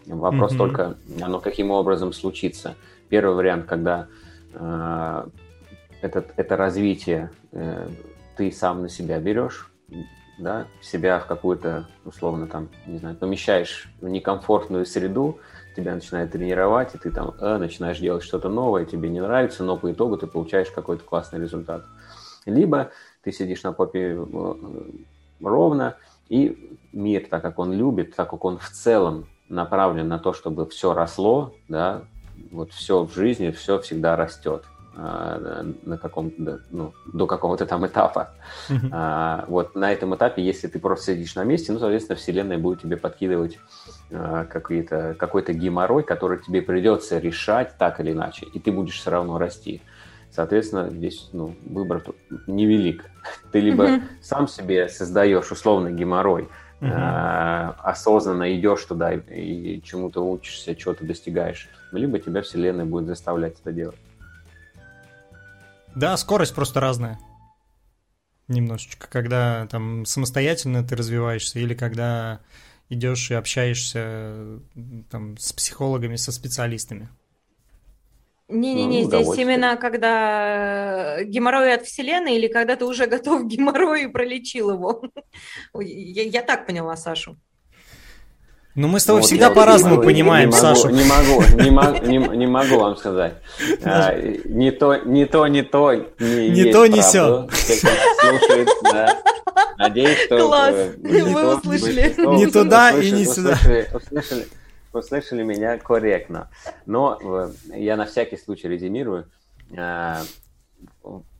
Вопрос mm-hmm. только, оно каким образом случится. Первый вариант, когда э, этот, это развитие э, ты сам на себя берешь, да, себя в какую-то, условно, там, не знаю, помещаешь в некомфортную среду, тебя начинает тренировать, и ты там э, начинаешь делать что-то новое, тебе не нравится, но по итогу ты получаешь какой-то классный результат. Либо ты сидишь на попе э, ровно, и мир, так как он любит, так как он в целом направлен на то, чтобы все росло, да, вот все в жизни, все всегда растет на каком ну, до какого-то там этапа. А, вот на этом этапе, если ты просто сидишь на месте, ну, соответственно, Вселенная будет тебе подкидывать а, какой-то, какой-то геморрой, который тебе придется решать так или иначе, и ты будешь все равно расти. Соответственно, здесь ну, выбор невелик. Ты либо сам себе создаешь условный геморрой, э, осознанно идешь туда и, и чему-то учишься, чего-то достигаешь, либо тебя Вселенная будет заставлять это делать. Да, скорость просто разная. Немножечко, когда там самостоятельно ты развиваешься, или когда идешь и общаешься там, с психологами, со специалистами. Не-не-не, ну, здесь именно когда геморрой от Вселенной или когда ты уже готов к геморрою и пролечил его. я, я так поняла Сашу. Ну, мы с тобой вот всегда по-разному понимаем, не Сашу. Не могу, не могу, не, не могу вам сказать. А, не то, не то, не то, не, не то, не все. Слушает, да. Надеюсь, что... Класс, э, вы услышали. Не туда и не сюда. Услышали, услышали меня корректно. Но э, я на всякий случай резюмирую. Э,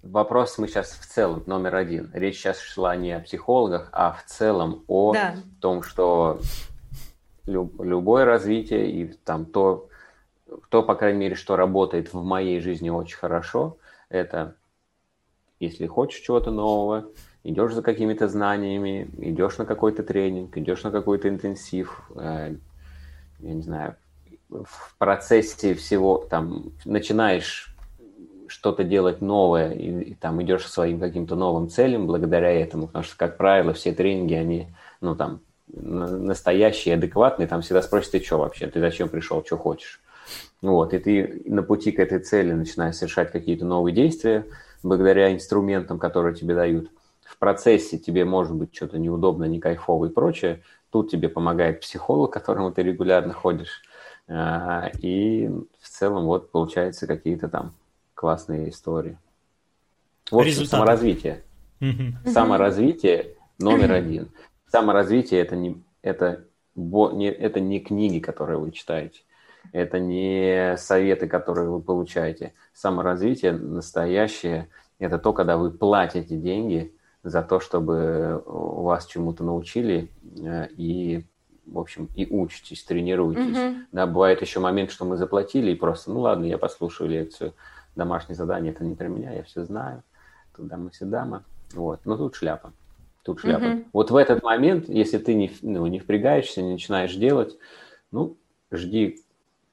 вопрос мы сейчас в целом, номер один. Речь сейчас шла не о психологах, а в целом о да. том, что люб, любое развитие и там то, то, по крайней мере, что работает в моей жизни очень хорошо, это если хочешь чего-то нового, идешь за какими-то знаниями, идешь на какой-то тренинг, идешь на какой-то интенсив, э, я не знаю, в процессе всего там начинаешь что-то делать новое и, и там идешь своим каким-то новым целям благодаря этому, потому что, как правило, все тренинги, они, ну, там, настоящие, адекватные, там всегда спросят, ты что вообще, ты зачем пришел, что хочешь. Вот, и ты на пути к этой цели начинаешь совершать какие-то новые действия благодаря инструментам, которые тебе дают. В процессе тебе может быть что-то неудобно, не кайфово и прочее, Тут тебе помогает психолог, к которому ты регулярно ходишь. А, и в целом вот получается какие-то там классные истории. В общем, Результаты. саморазвитие. Угу. Саморазвитие номер один. Саморазвитие это не, это, не, это не книги, которые вы читаете. Это не советы, которые вы получаете. Саморазвитие настоящее – это то, когда вы платите деньги за то, чтобы вас чему-то научили э, и, в общем, и учитесь, тренируетесь. Mm-hmm. Да, бывает еще момент, что мы заплатили и просто, ну ладно, я послушаю лекцию, домашнее задание, это не для меня, я все знаю, туда мы все дамы. Вот, но тут шляпа. Тут шляпа. Mm-hmm. Вот в этот момент, если ты не, ну, не впрягаешься, не начинаешь делать, ну, жди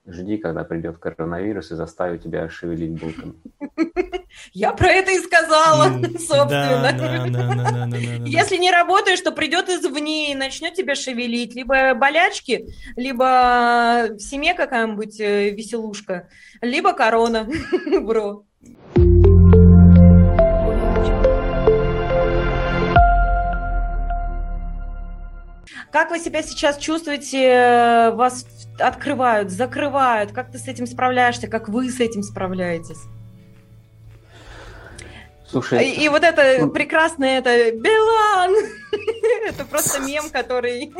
Жди, когда придет коронавирус и заставит тебя шевелить булками. Я про это и сказала, собственно. Если не работаешь, то придет извне и начнет тебя шевелить. Либо болячки, либо в семье какая-нибудь э, веселушка, либо корона, бро. Как вы себя сейчас чувствуете? Вас открывают, закрывают. Как ты с этим справляешься? Как вы с этим справляетесь? Слушай, и, и вот это ну... прекрасное, это Билан! это просто мем, который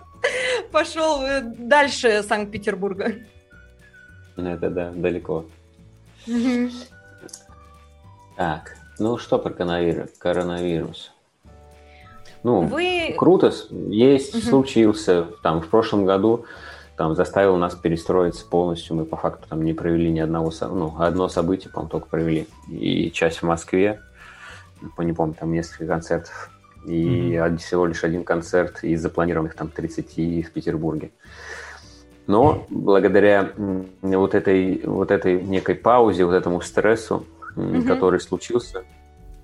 пошел дальше Санкт-Петербурга. Это да, далеко. Так, ну что про коронавирус? Ну, Вы... круто, есть, угу. случился, там, в прошлом году, там, заставил нас перестроиться полностью, мы по факту там не провели ни одного, ну, одно событие, по-моему, только провели, и часть в Москве, не помню, там несколько концертов, и mm всего лишь один концерт из запланированных там 30 в Петербурге. Но благодаря вот этой, вот этой некой паузе, вот этому стрессу, mm-hmm. который случился,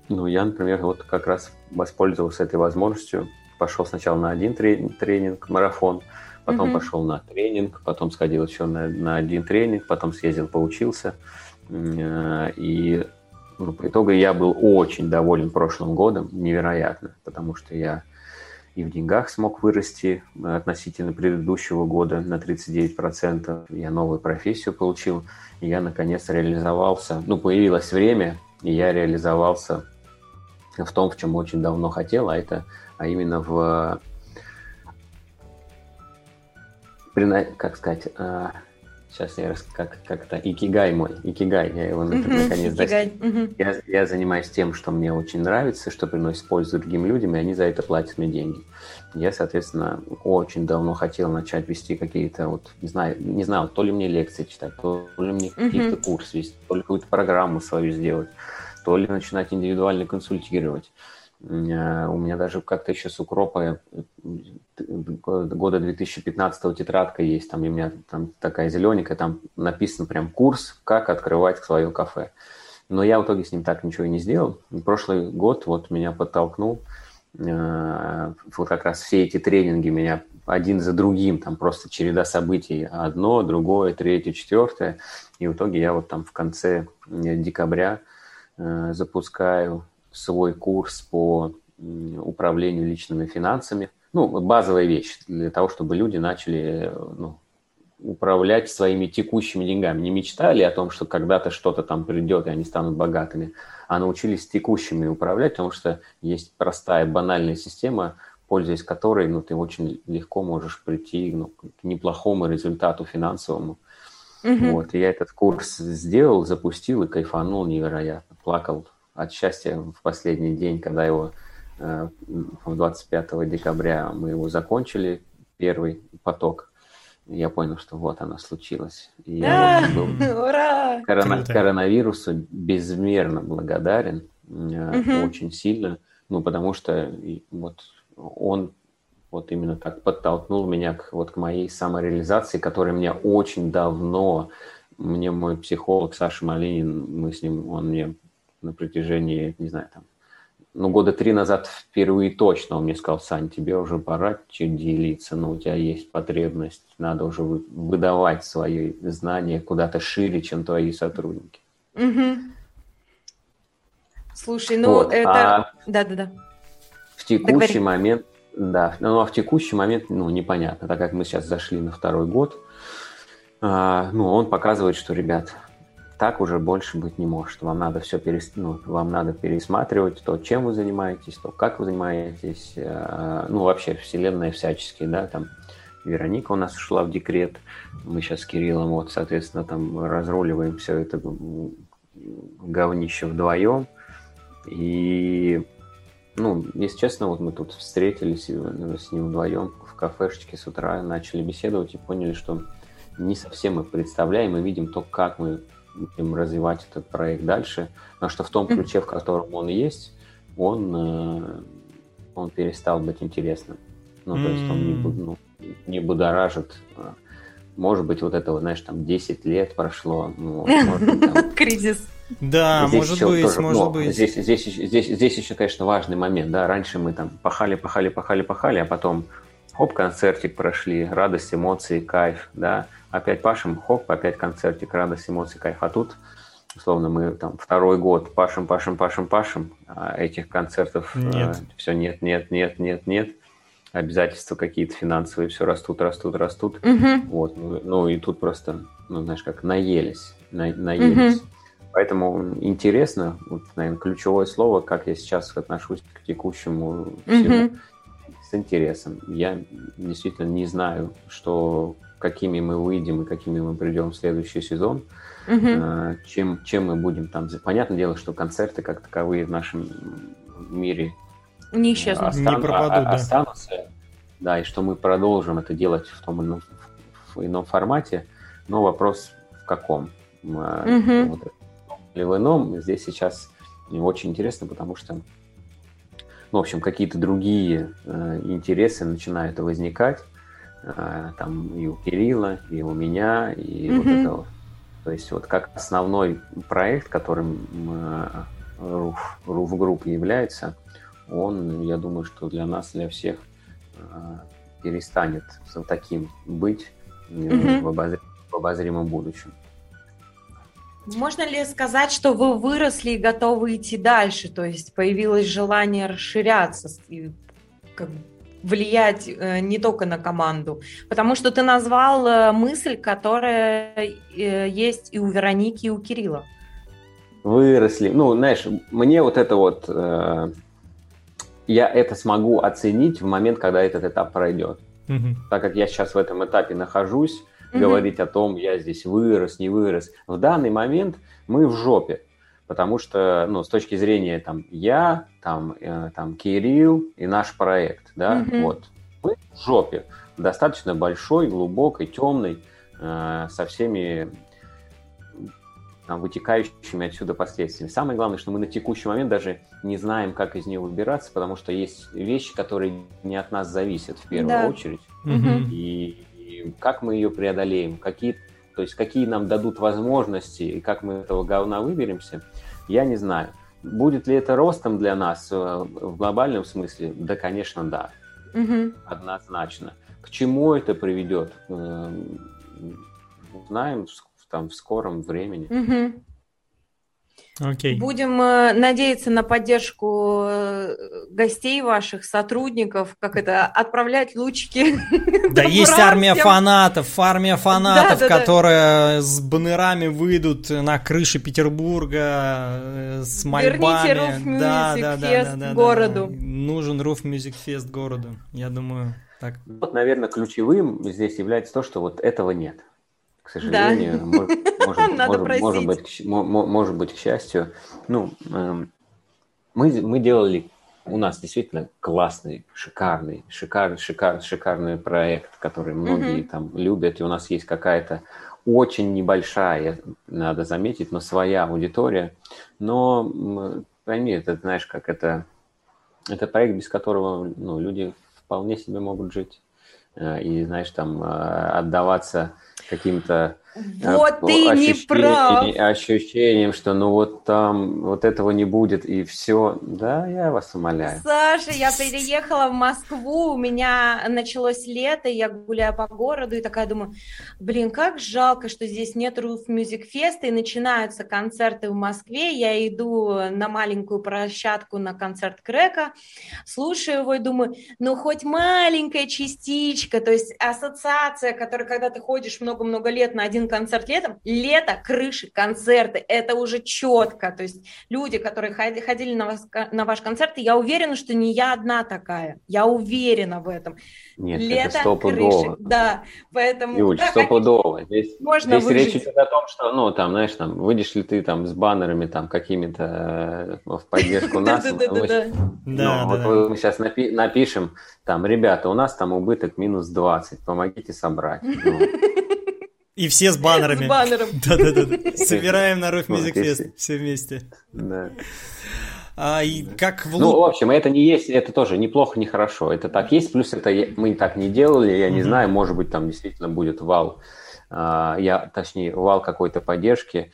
ну, я, например, вот как раз воспользовался этой возможностью. Пошел сначала на один тренинг, тренинг марафон, потом mm-hmm. пошел на тренинг, потом сходил еще на, на один тренинг, потом съездил, поучился. Э, и ну, по итогу я был очень доволен прошлым годом, невероятно, потому что я и в деньгах смог вырасти относительно предыдущего года на 39%. Я новую профессию получил, и я наконец реализовался. Ну, появилось время, и я реализовался в том, в чем очень давно хотел, а это, а именно в, как сказать, Сейчас я рас... как, как-то икигай мой, икигай, я его uh-huh, наконец достиг. Uh-huh. Я, я занимаюсь тем, что мне очень нравится, что приносит пользу другим людям, и они за это платят мне деньги. Я, соответственно, очень давно хотел начать вести какие-то, вот, не знаю, не знал, то ли мне лекции читать, то ли мне uh-huh. какие-то курсы вести, то ли какую-то программу свою сделать, то ли начинать индивидуально консультировать. Э, у меня даже как-то еще с укропа э, года 2015 тетрадка есть, там у меня там такая зелененькая, там написан прям курс, как открывать свое кафе. Но я в итоге с ним так ничего и не сделал. Прошлый год вот меня подтолкнул, э, вот как раз все эти тренинги меня один за другим, там просто череда событий, одно, другое, третье, четвертое. И в итоге я вот там в конце декабря запускаю свой курс по управлению личными финансами. Ну, базовая вещь для того, чтобы люди начали ну, управлять своими текущими деньгами. Не мечтали о том, что когда-то что-то там придет, и они станут богатыми, а научились текущими управлять, потому что есть простая, банальная система, пользуясь которой ну, ты очень легко можешь прийти ну, к неплохому результату финансовому. Угу. Вот, и я этот курс сделал, запустил и кайфанул невероятно. Плакал от счастья в последний день, когда его 25 э, декабря мы его закончили, первый поток. Я понял, что вот оно случилось. И я был Ура! Корона, коронавирусу безмерно благодарен, угу. очень сильно, ну, потому что вот он вот именно так подтолкнул меня к, вот к моей самореализации, которая мне очень давно, мне мой психолог Саша Малинин, мы с ним, он мне на протяжении, не знаю, там, ну, года три назад впервые точно он мне сказал, Сань, тебе уже пора делиться, но у тебя есть потребность, надо уже выдавать свои знания куда-то шире, чем твои сотрудники. Угу. Слушай, ну вот. это... А Да-да-да. В текущий Договори. момент, да, ну а в текущий момент, ну, непонятно, так как мы сейчас зашли на второй год, а, ну, он показывает, что, ребят, так уже больше быть не может. Вам надо все перес... ну, вам надо пересматривать то, чем вы занимаетесь, то, как вы занимаетесь. Э, ну, вообще, вселенная всячески, да, там Вероника у нас ушла в декрет, мы сейчас с Кириллом, вот, соответственно, там разруливаем все это говнище вдвоем. И, ну, если честно, вот мы тут встретились с ним вдвоем в кафешечке с утра, начали беседовать и поняли, что не совсем мы представляем и видим то, как мы будем развивать этот проект дальше, но что в том ключе, в котором он есть, он, э, он перестал быть интересным. Ну, то есть он не, ну, не будоражит. Может быть, вот этого, знаешь, там 10 лет прошло. Ну, Кризис. Да, здесь может быть, тоже, может ну, быть. Здесь, здесь, здесь, здесь еще, конечно, важный момент. Да, раньше мы там пахали, пахали, пахали, пахали, а потом хоп, концертик прошли, радость, эмоции, кайф, да опять пашем, хоп, опять концертик, радость, эмоции, кайф. А тут, условно, мы там второй год пашем, пашем, пашем, пашем, а этих концертов э, нет. Э, все нет, нет, нет, нет, нет. Обязательства какие-то финансовые все растут, растут, растут. Угу. Вот, ну, ну и тут просто, ну знаешь, как наелись, на, наелись. Угу. Поэтому интересно, вот, наверное, ключевое слово, как я сейчас отношусь к текущему всему, угу. с интересом. Я действительно не знаю, что какими мы выйдем и какими мы придем в следующий сезон, угу. чем, чем мы будем там. Понятное дело, что концерты как таковые в нашем мире не исчезнут, остан... не пропадут, да. останутся. Да, и что мы продолжим это делать в том ином, в ином формате, но вопрос в каком. Угу. Вот, или в ином. Здесь сейчас мне очень интересно, потому что ну, в общем, какие-то другие э, интересы начинают возникать. А, там и у Кирилла, и у меня, и mm-hmm. вот это То есть вот как основной проект, которым Roof, Roof Group является, он, я думаю, что для нас, для всех перестанет таким быть mm-hmm. в, обозр... в обозримом будущем. Можно ли сказать, что вы выросли и готовы идти дальше? То есть появилось желание расширяться и как, влиять э, не только на команду? Потому что ты назвал э, мысль, которая э, есть и у Вероники, и у Кирилла. Выросли. Ну, знаешь, мне вот это вот... Э, я это смогу оценить в момент, когда этот этап пройдет. Угу. Так как я сейчас в этом этапе нахожусь, говорить о том, я здесь вырос, не вырос. В данный момент мы в жопе, потому что, ну, с точки зрения там я, там, э, там Кирилл и наш проект, да, вот, мы в жопе, достаточно большой, глубокой, темной, э, со всеми там, вытекающими отсюда последствиями. Самое главное, что мы на текущий момент даже не знаем, как из нее выбираться, потому что есть вещи, которые не от нас зависят в первую да. очередь. Угу. И как мы ее преодолеем, какие, то есть какие нам дадут возможности и как мы этого говна выберемся, я не знаю. Будет ли это ростом для нас э, в глобальном смысле? Да, конечно, да. Угу. Однозначно. К чему это приведет? Узнаем там в скором времени.Угу. Окей. Будем э, надеяться на поддержку э, гостей ваших, сотрудников, как это, отправлять лучики. Да есть армия фанатов, армия фанатов, которые с баннерами выйдут на крыше Петербурга э, с мольбами. Верните Руф Music Fest городу. Нужен Руф Music Fest городу, я думаю. Так. Вот, наверное, ключевым здесь является то, что вот этого нет к сожалению, да. может, может, может, может, быть, может быть, к счастью. Ну, эм, мы, мы делали, у нас действительно классный, шикарный, шикарный, шикарный, шикарный проект, который многие mm-hmm. там любят, и у нас есть какая-то очень небольшая, надо заметить, но своя аудитория. Но пойми, это знаешь, как это, это проект, без которого ну, люди вполне себе могут жить. Э, и, знаешь, там э, отдаваться каким-то э, вот ты не прав. ощущением, что ну вот там вот этого не будет и все. Да, я вас умоляю. Саша, я переехала в Москву, у меня началось лето, я гуляю по городу и такая думаю, блин, как жалко, что здесь нет Roof Music Fest, и начинаются концерты в Москве, я иду на маленькую площадку на концерт Крека, слушаю его и думаю, ну хоть маленькая частичка, то есть ассоциация, которая, когда ты ходишь много-много лет на один концерт летом, лето, крыши, концерты, это уже четко. То есть люди, которые ходили на, вас, на ваш концерт, я уверена, что не я одна такая. Я уверена в этом. Нет, лето, это стопудово. крыши. Да, поэтому... Юль, да, стопудово. Здесь, можно здесь речь идет о том, что, ну, там, знаешь, там, выйдешь ли ты там с баннерами там какими-то э, в поддержку нас. Да, Вот мы сейчас напишем, там, ребята, у нас там убыток минус 20, помогите собрать. Ну. И все с баннерами. С баннером. Да-да-да. Собираем на Rough Music Fest все вместе. Да. А, и как в... Ну, в общем, это не есть, это тоже неплохо, не хорошо. Это так есть, плюс это мы так не делали, я не знаю, может быть, там действительно будет вал, а, я, точнее, вал какой-то поддержки.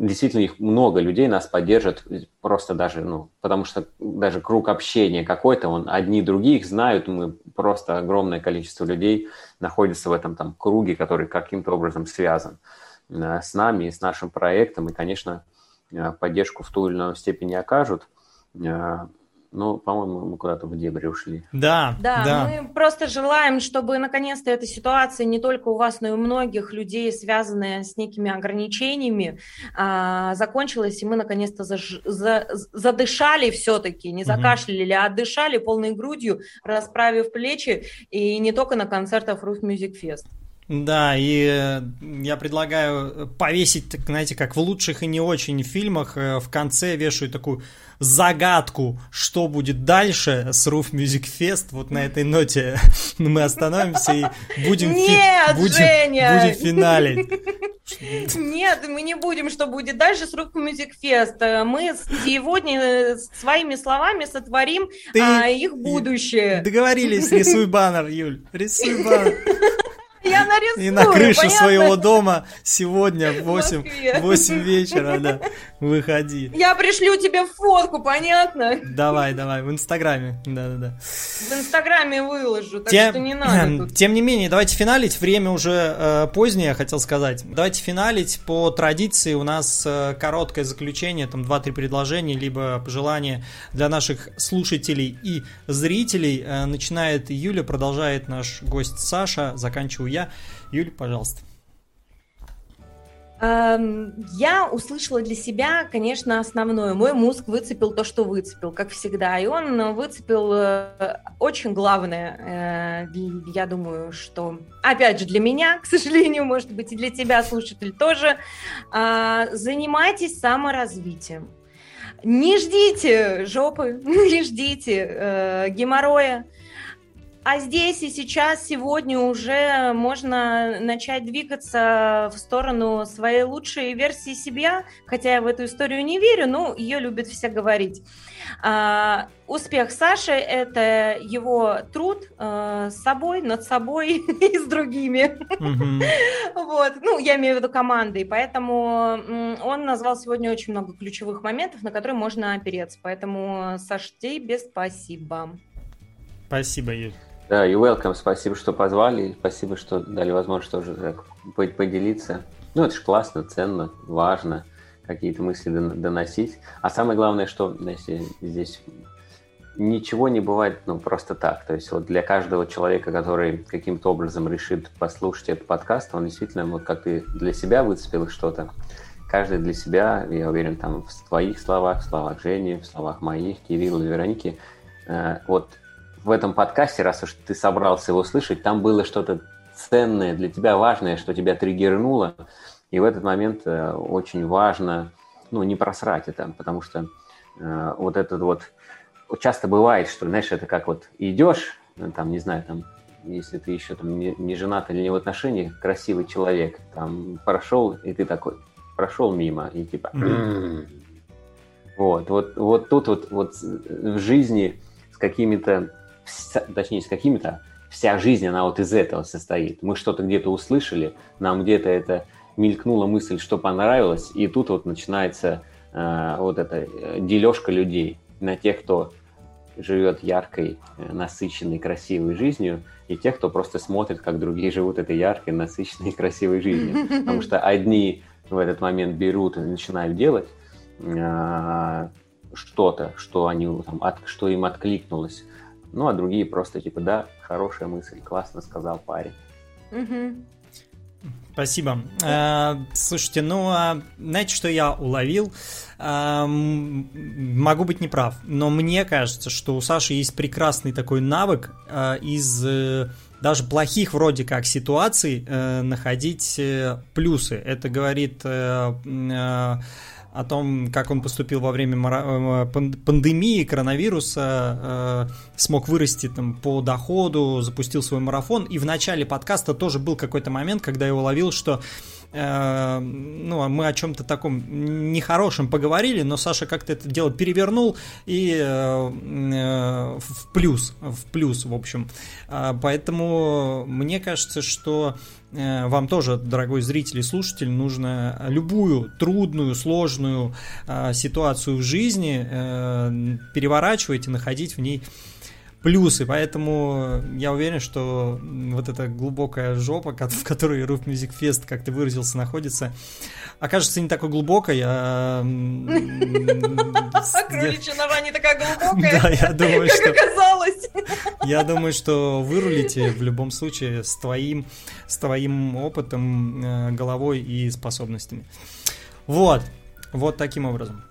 Действительно их много людей нас поддержат просто даже, ну, потому что даже круг общения какой-то, он одни других знают, мы просто огромное количество людей находится в этом там круге, который каким-то образом связан э, с нами с нашим проектом, и, конечно, э, поддержку в ту или иную степени окажут. Ну, по-моему, мы куда-то в дебри ушли. Да, да, да. Мы просто желаем, чтобы наконец-то эта ситуация не только у вас, но и у многих людей, связанная с некими ограничениями, а, закончилась, и мы наконец-то заж... за... задышали все-таки, не закашляли, угу. а отдышали полной грудью, расправив плечи, и не только на концертах Roof Music Fest. Да, и э, я предлагаю повесить, знаете, как в лучших и не очень фильмах, э, в конце вешаю такую загадку, что будет дальше с Roof Music Fest. Вот на этой ноте мы остановимся и будем, Нет, фи- будем, Женя! будем финалить. Нет, мы не будем, что будет дальше с Roof Music Fest. Мы сегодня э, своими словами сотворим Ты... а, их будущее. Договорились, рисуй баннер, Юль, рисуй баннер. Я нарисую, И на крышу понятно? своего дома сегодня в 8, 8 вечера, да, выходи. Я пришлю тебе фотку, понятно? Давай, давай, в Инстаграме, да-да-да. В Инстаграме выложу, так Тем, что не надо тут. тем не менее, давайте финалить. Время уже э, позднее, я хотел сказать. Давайте финалить. По традиции у нас э, короткое заключение, там 2-3 предложения, либо пожелания для наших слушателей и зрителей. Э, начинает Юля, продолжает наш гость Саша, заканчиваю я. Юля, пожалуйста. Эм, Я услышала для себя, конечно, основное. Мой мозг выцепил то, что выцепил, как всегда. И он выцепил э, очень главное. Э, Я думаю, что, опять же, для меня, к сожалению, может быть, и для тебя, слушатель, тоже. А, Занимайтесь саморазвитием. Не ждите жопы, не ждите э, геморроя. А здесь и сейчас, сегодня уже можно начать двигаться в сторону своей лучшей версии себя, хотя я в эту историю не верю, но ее любят все говорить. А, успех Саши – это его труд э, с собой, над собой и с другими. Мгм. Вот, ну, я имею в виду командой, поэтому он назвал сегодня очень много ключевых моментов, на которые можно опереться. Поэтому, Саш, тебе спасибо. Спасибо, Юль. Да, и welcome, спасибо, что позвали, спасибо, что дали возможность тоже поделиться. Ну, это же классно, ценно, важно какие-то мысли дон- доносить. А самое главное, что знаете, здесь ничего не бывает ну, просто так. То есть вот для каждого человека, который каким-то образом решит послушать этот подкаст, он действительно, вот как ты для себя выцепил что-то, каждый для себя, я уверен, там в твоих словах, в словах Жени, в словах моих, Кирилла, Вероники, э, вот в этом подкасте, раз уж ты собрался его слышать, там было что-то ценное, для тебя важное, что тебя триггернуло, и в этот момент э, очень важно, ну, не просрать это, потому что э, вот этот вот, часто бывает, что, знаешь, это как вот идешь, ну, там, не знаю, там, если ты еще там не, не женат или не в отношениях, красивый человек, там, прошел, и ты такой, прошел мимо, и типа, Мгм. вот, вот, вот тут вот, вот в жизни с какими-то, вся- точнее, с какими-то, вся жизнь, она вот из этого состоит. Мы что-то где-то услышали, нам где-то это мелькнула мысль, что понравилось, и тут вот начинается э, вот эта э, дележка людей на тех, кто живет яркой, э, насыщенной, красивой жизнью, и тех, кто просто смотрит, как другие живут этой яркой, насыщенной, красивой жизнью. Потому что одни в этот момент берут и начинают делать э, что-то, что, они, там, от- что им откликнулось. Ну, а другие просто типа, да, хорошая мысль, классно сказал парень. Мгм. Спасибо. Э, Слушайте, ну, а знаете, что я уловил? Эм, Могу быть неправ, но мне кажется, что у Саши есть прекрасный такой навык э, из э, даже плохих вроде как ситуаций э, находить э, плюсы. Это говорит э, э, о том, как он поступил во время э, пан- пандемии, коронавируса, э, смог вырасти там по доходу, запустил свой марафон. И в начале подкаста тоже был какой-то момент, когда я уловил, что ну, мы о чем-то таком нехорошем поговорили, но Саша как-то это дело перевернул и э, э, в плюс, в плюс, в общем. А, Поэтому мне кажется, что э, вам тоже, дорогой зритель и слушатель, нужно любую трудную, сложную э, ситуацию в жизни переворачивать и находить в ней плюсы, поэтому я уверен, что вот эта глубокая жопа, в которой Roof Music Fest, как ты выразился, находится, окажется не такой глубокой, а... Кроличья нора не такая глубокая, Да, я думаю, как что... оказалось. Я думаю, что вырулите в любом случае с твоим, с твоим опытом, э, головой и способностями. Вот, вот таким образом.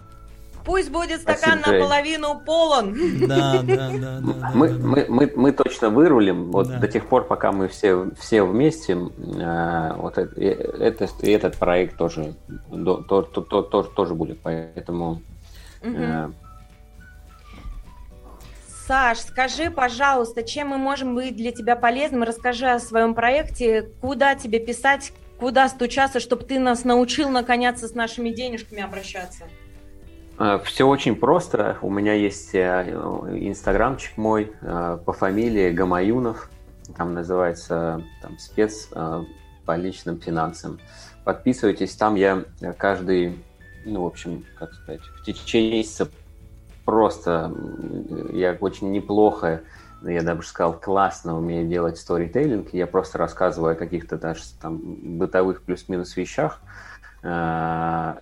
Пусть будет стакан Спасибо, наполовину полон. Да, да, да, да. Мы, да, да. мы, мы, мы точно вырулим, вот Да. до тех пор, пока мы все, все вместе, э, вот это, э, это- и этот проект тоже, до- то- то- то- то- тоже будет, поэтому э, Саш, скажи, пожалуйста, чем мы можем быть для тебя полезным? Расскажи о своем проекте, куда тебе писать, куда стучаться, чтобы ты нас научил наконец с нашими денежками обращаться. Все очень просто. У меня есть э, инстаграмчик мой э, по фамилии Гамаюнов. там называется там, спец э, по личным финансам. Подписывайтесь, там я каждый, ну, в общем, как сказать, в течение месяца просто, я очень неплохо, я даже сказал, классно умею делать сторителлинг, я просто рассказываю о каких-то даже там бытовых плюс-минус вещах, э,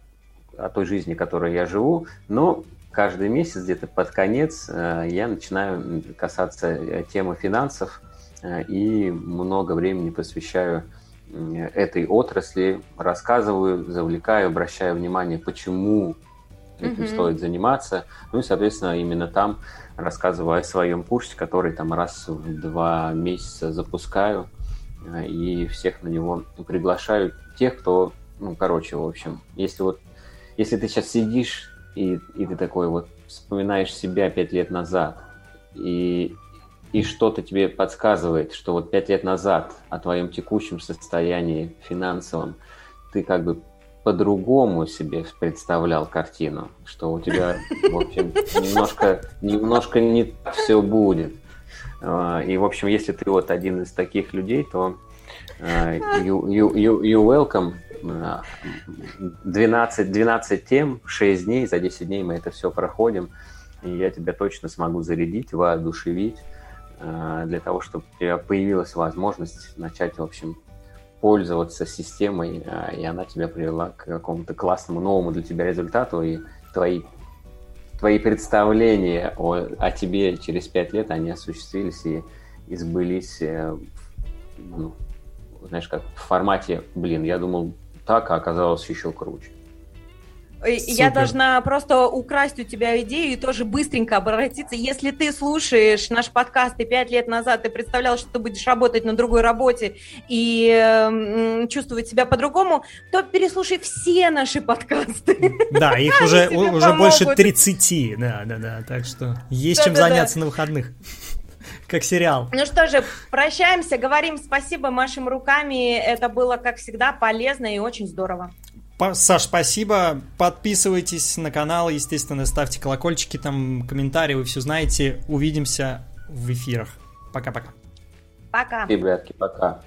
о той жизни, которой я живу, но каждый месяц, где-то под конец, э, я начинаю касаться э, темы финансов э, и много времени посвящаю этой отрасли, рассказываю, завлекаю, обращаю внимание, почему этим mm-hmm. стоит заниматься. Ну и, соответственно, именно там рассказываю о своем курсе, который там раз в два месяца запускаю и всех на него приглашаю. Тех, кто, ну, короче, в общем, если вот, если ты сейчас сидишь и, и ты такой вот вспоминаешь себя пять лет назад, и, и что-то тебе подсказывает, что вот пять лет назад о твоем текущем состоянии финансовом ты как бы по-другому себе представлял картину, что у тебя, в общем, немножко, немножко не все будет. А, и, в общем, если ты вот один из таких людей, то а, you, you, you, you welcome. 12, 12 тем, 6 дней, за 10 дней мы это все проходим, и я тебя точно смогу зарядить, воодушевить, э, для того, чтобы у тебя появилась возможность начать, в общем, пользоваться системой, э, и она тебя привела к какому-то классному новому для тебя результату, и твои, твои представления о, о тебе через 5 лет, они осуществились и, и сбылись э, ну, знаешь, как в формате, блин, я думал, так, а оказалось еще круче. Я должна просто украсть у тебя идею и тоже быстренько обратиться. Если ты слушаешь наш подкаст и пять лет назад ты представлял, что ты будешь работать на другой работе и э, чувствовать себя по-другому, то переслушай все наши подкасты. Да, их уже, уже больше 30. Да, да, да. Так что есть чем заняться на выходных. Как сериал. Ну что же, прощаемся, говорим спасибо машем руками. Это было, как всегда, полезно и очень здорово. Саш, спасибо. Подписывайтесь на канал, естественно, ставьте колокольчики, там комментарии, вы все знаете. Увидимся в эфирах. Пока-пока. Пока. Ребятки, пока.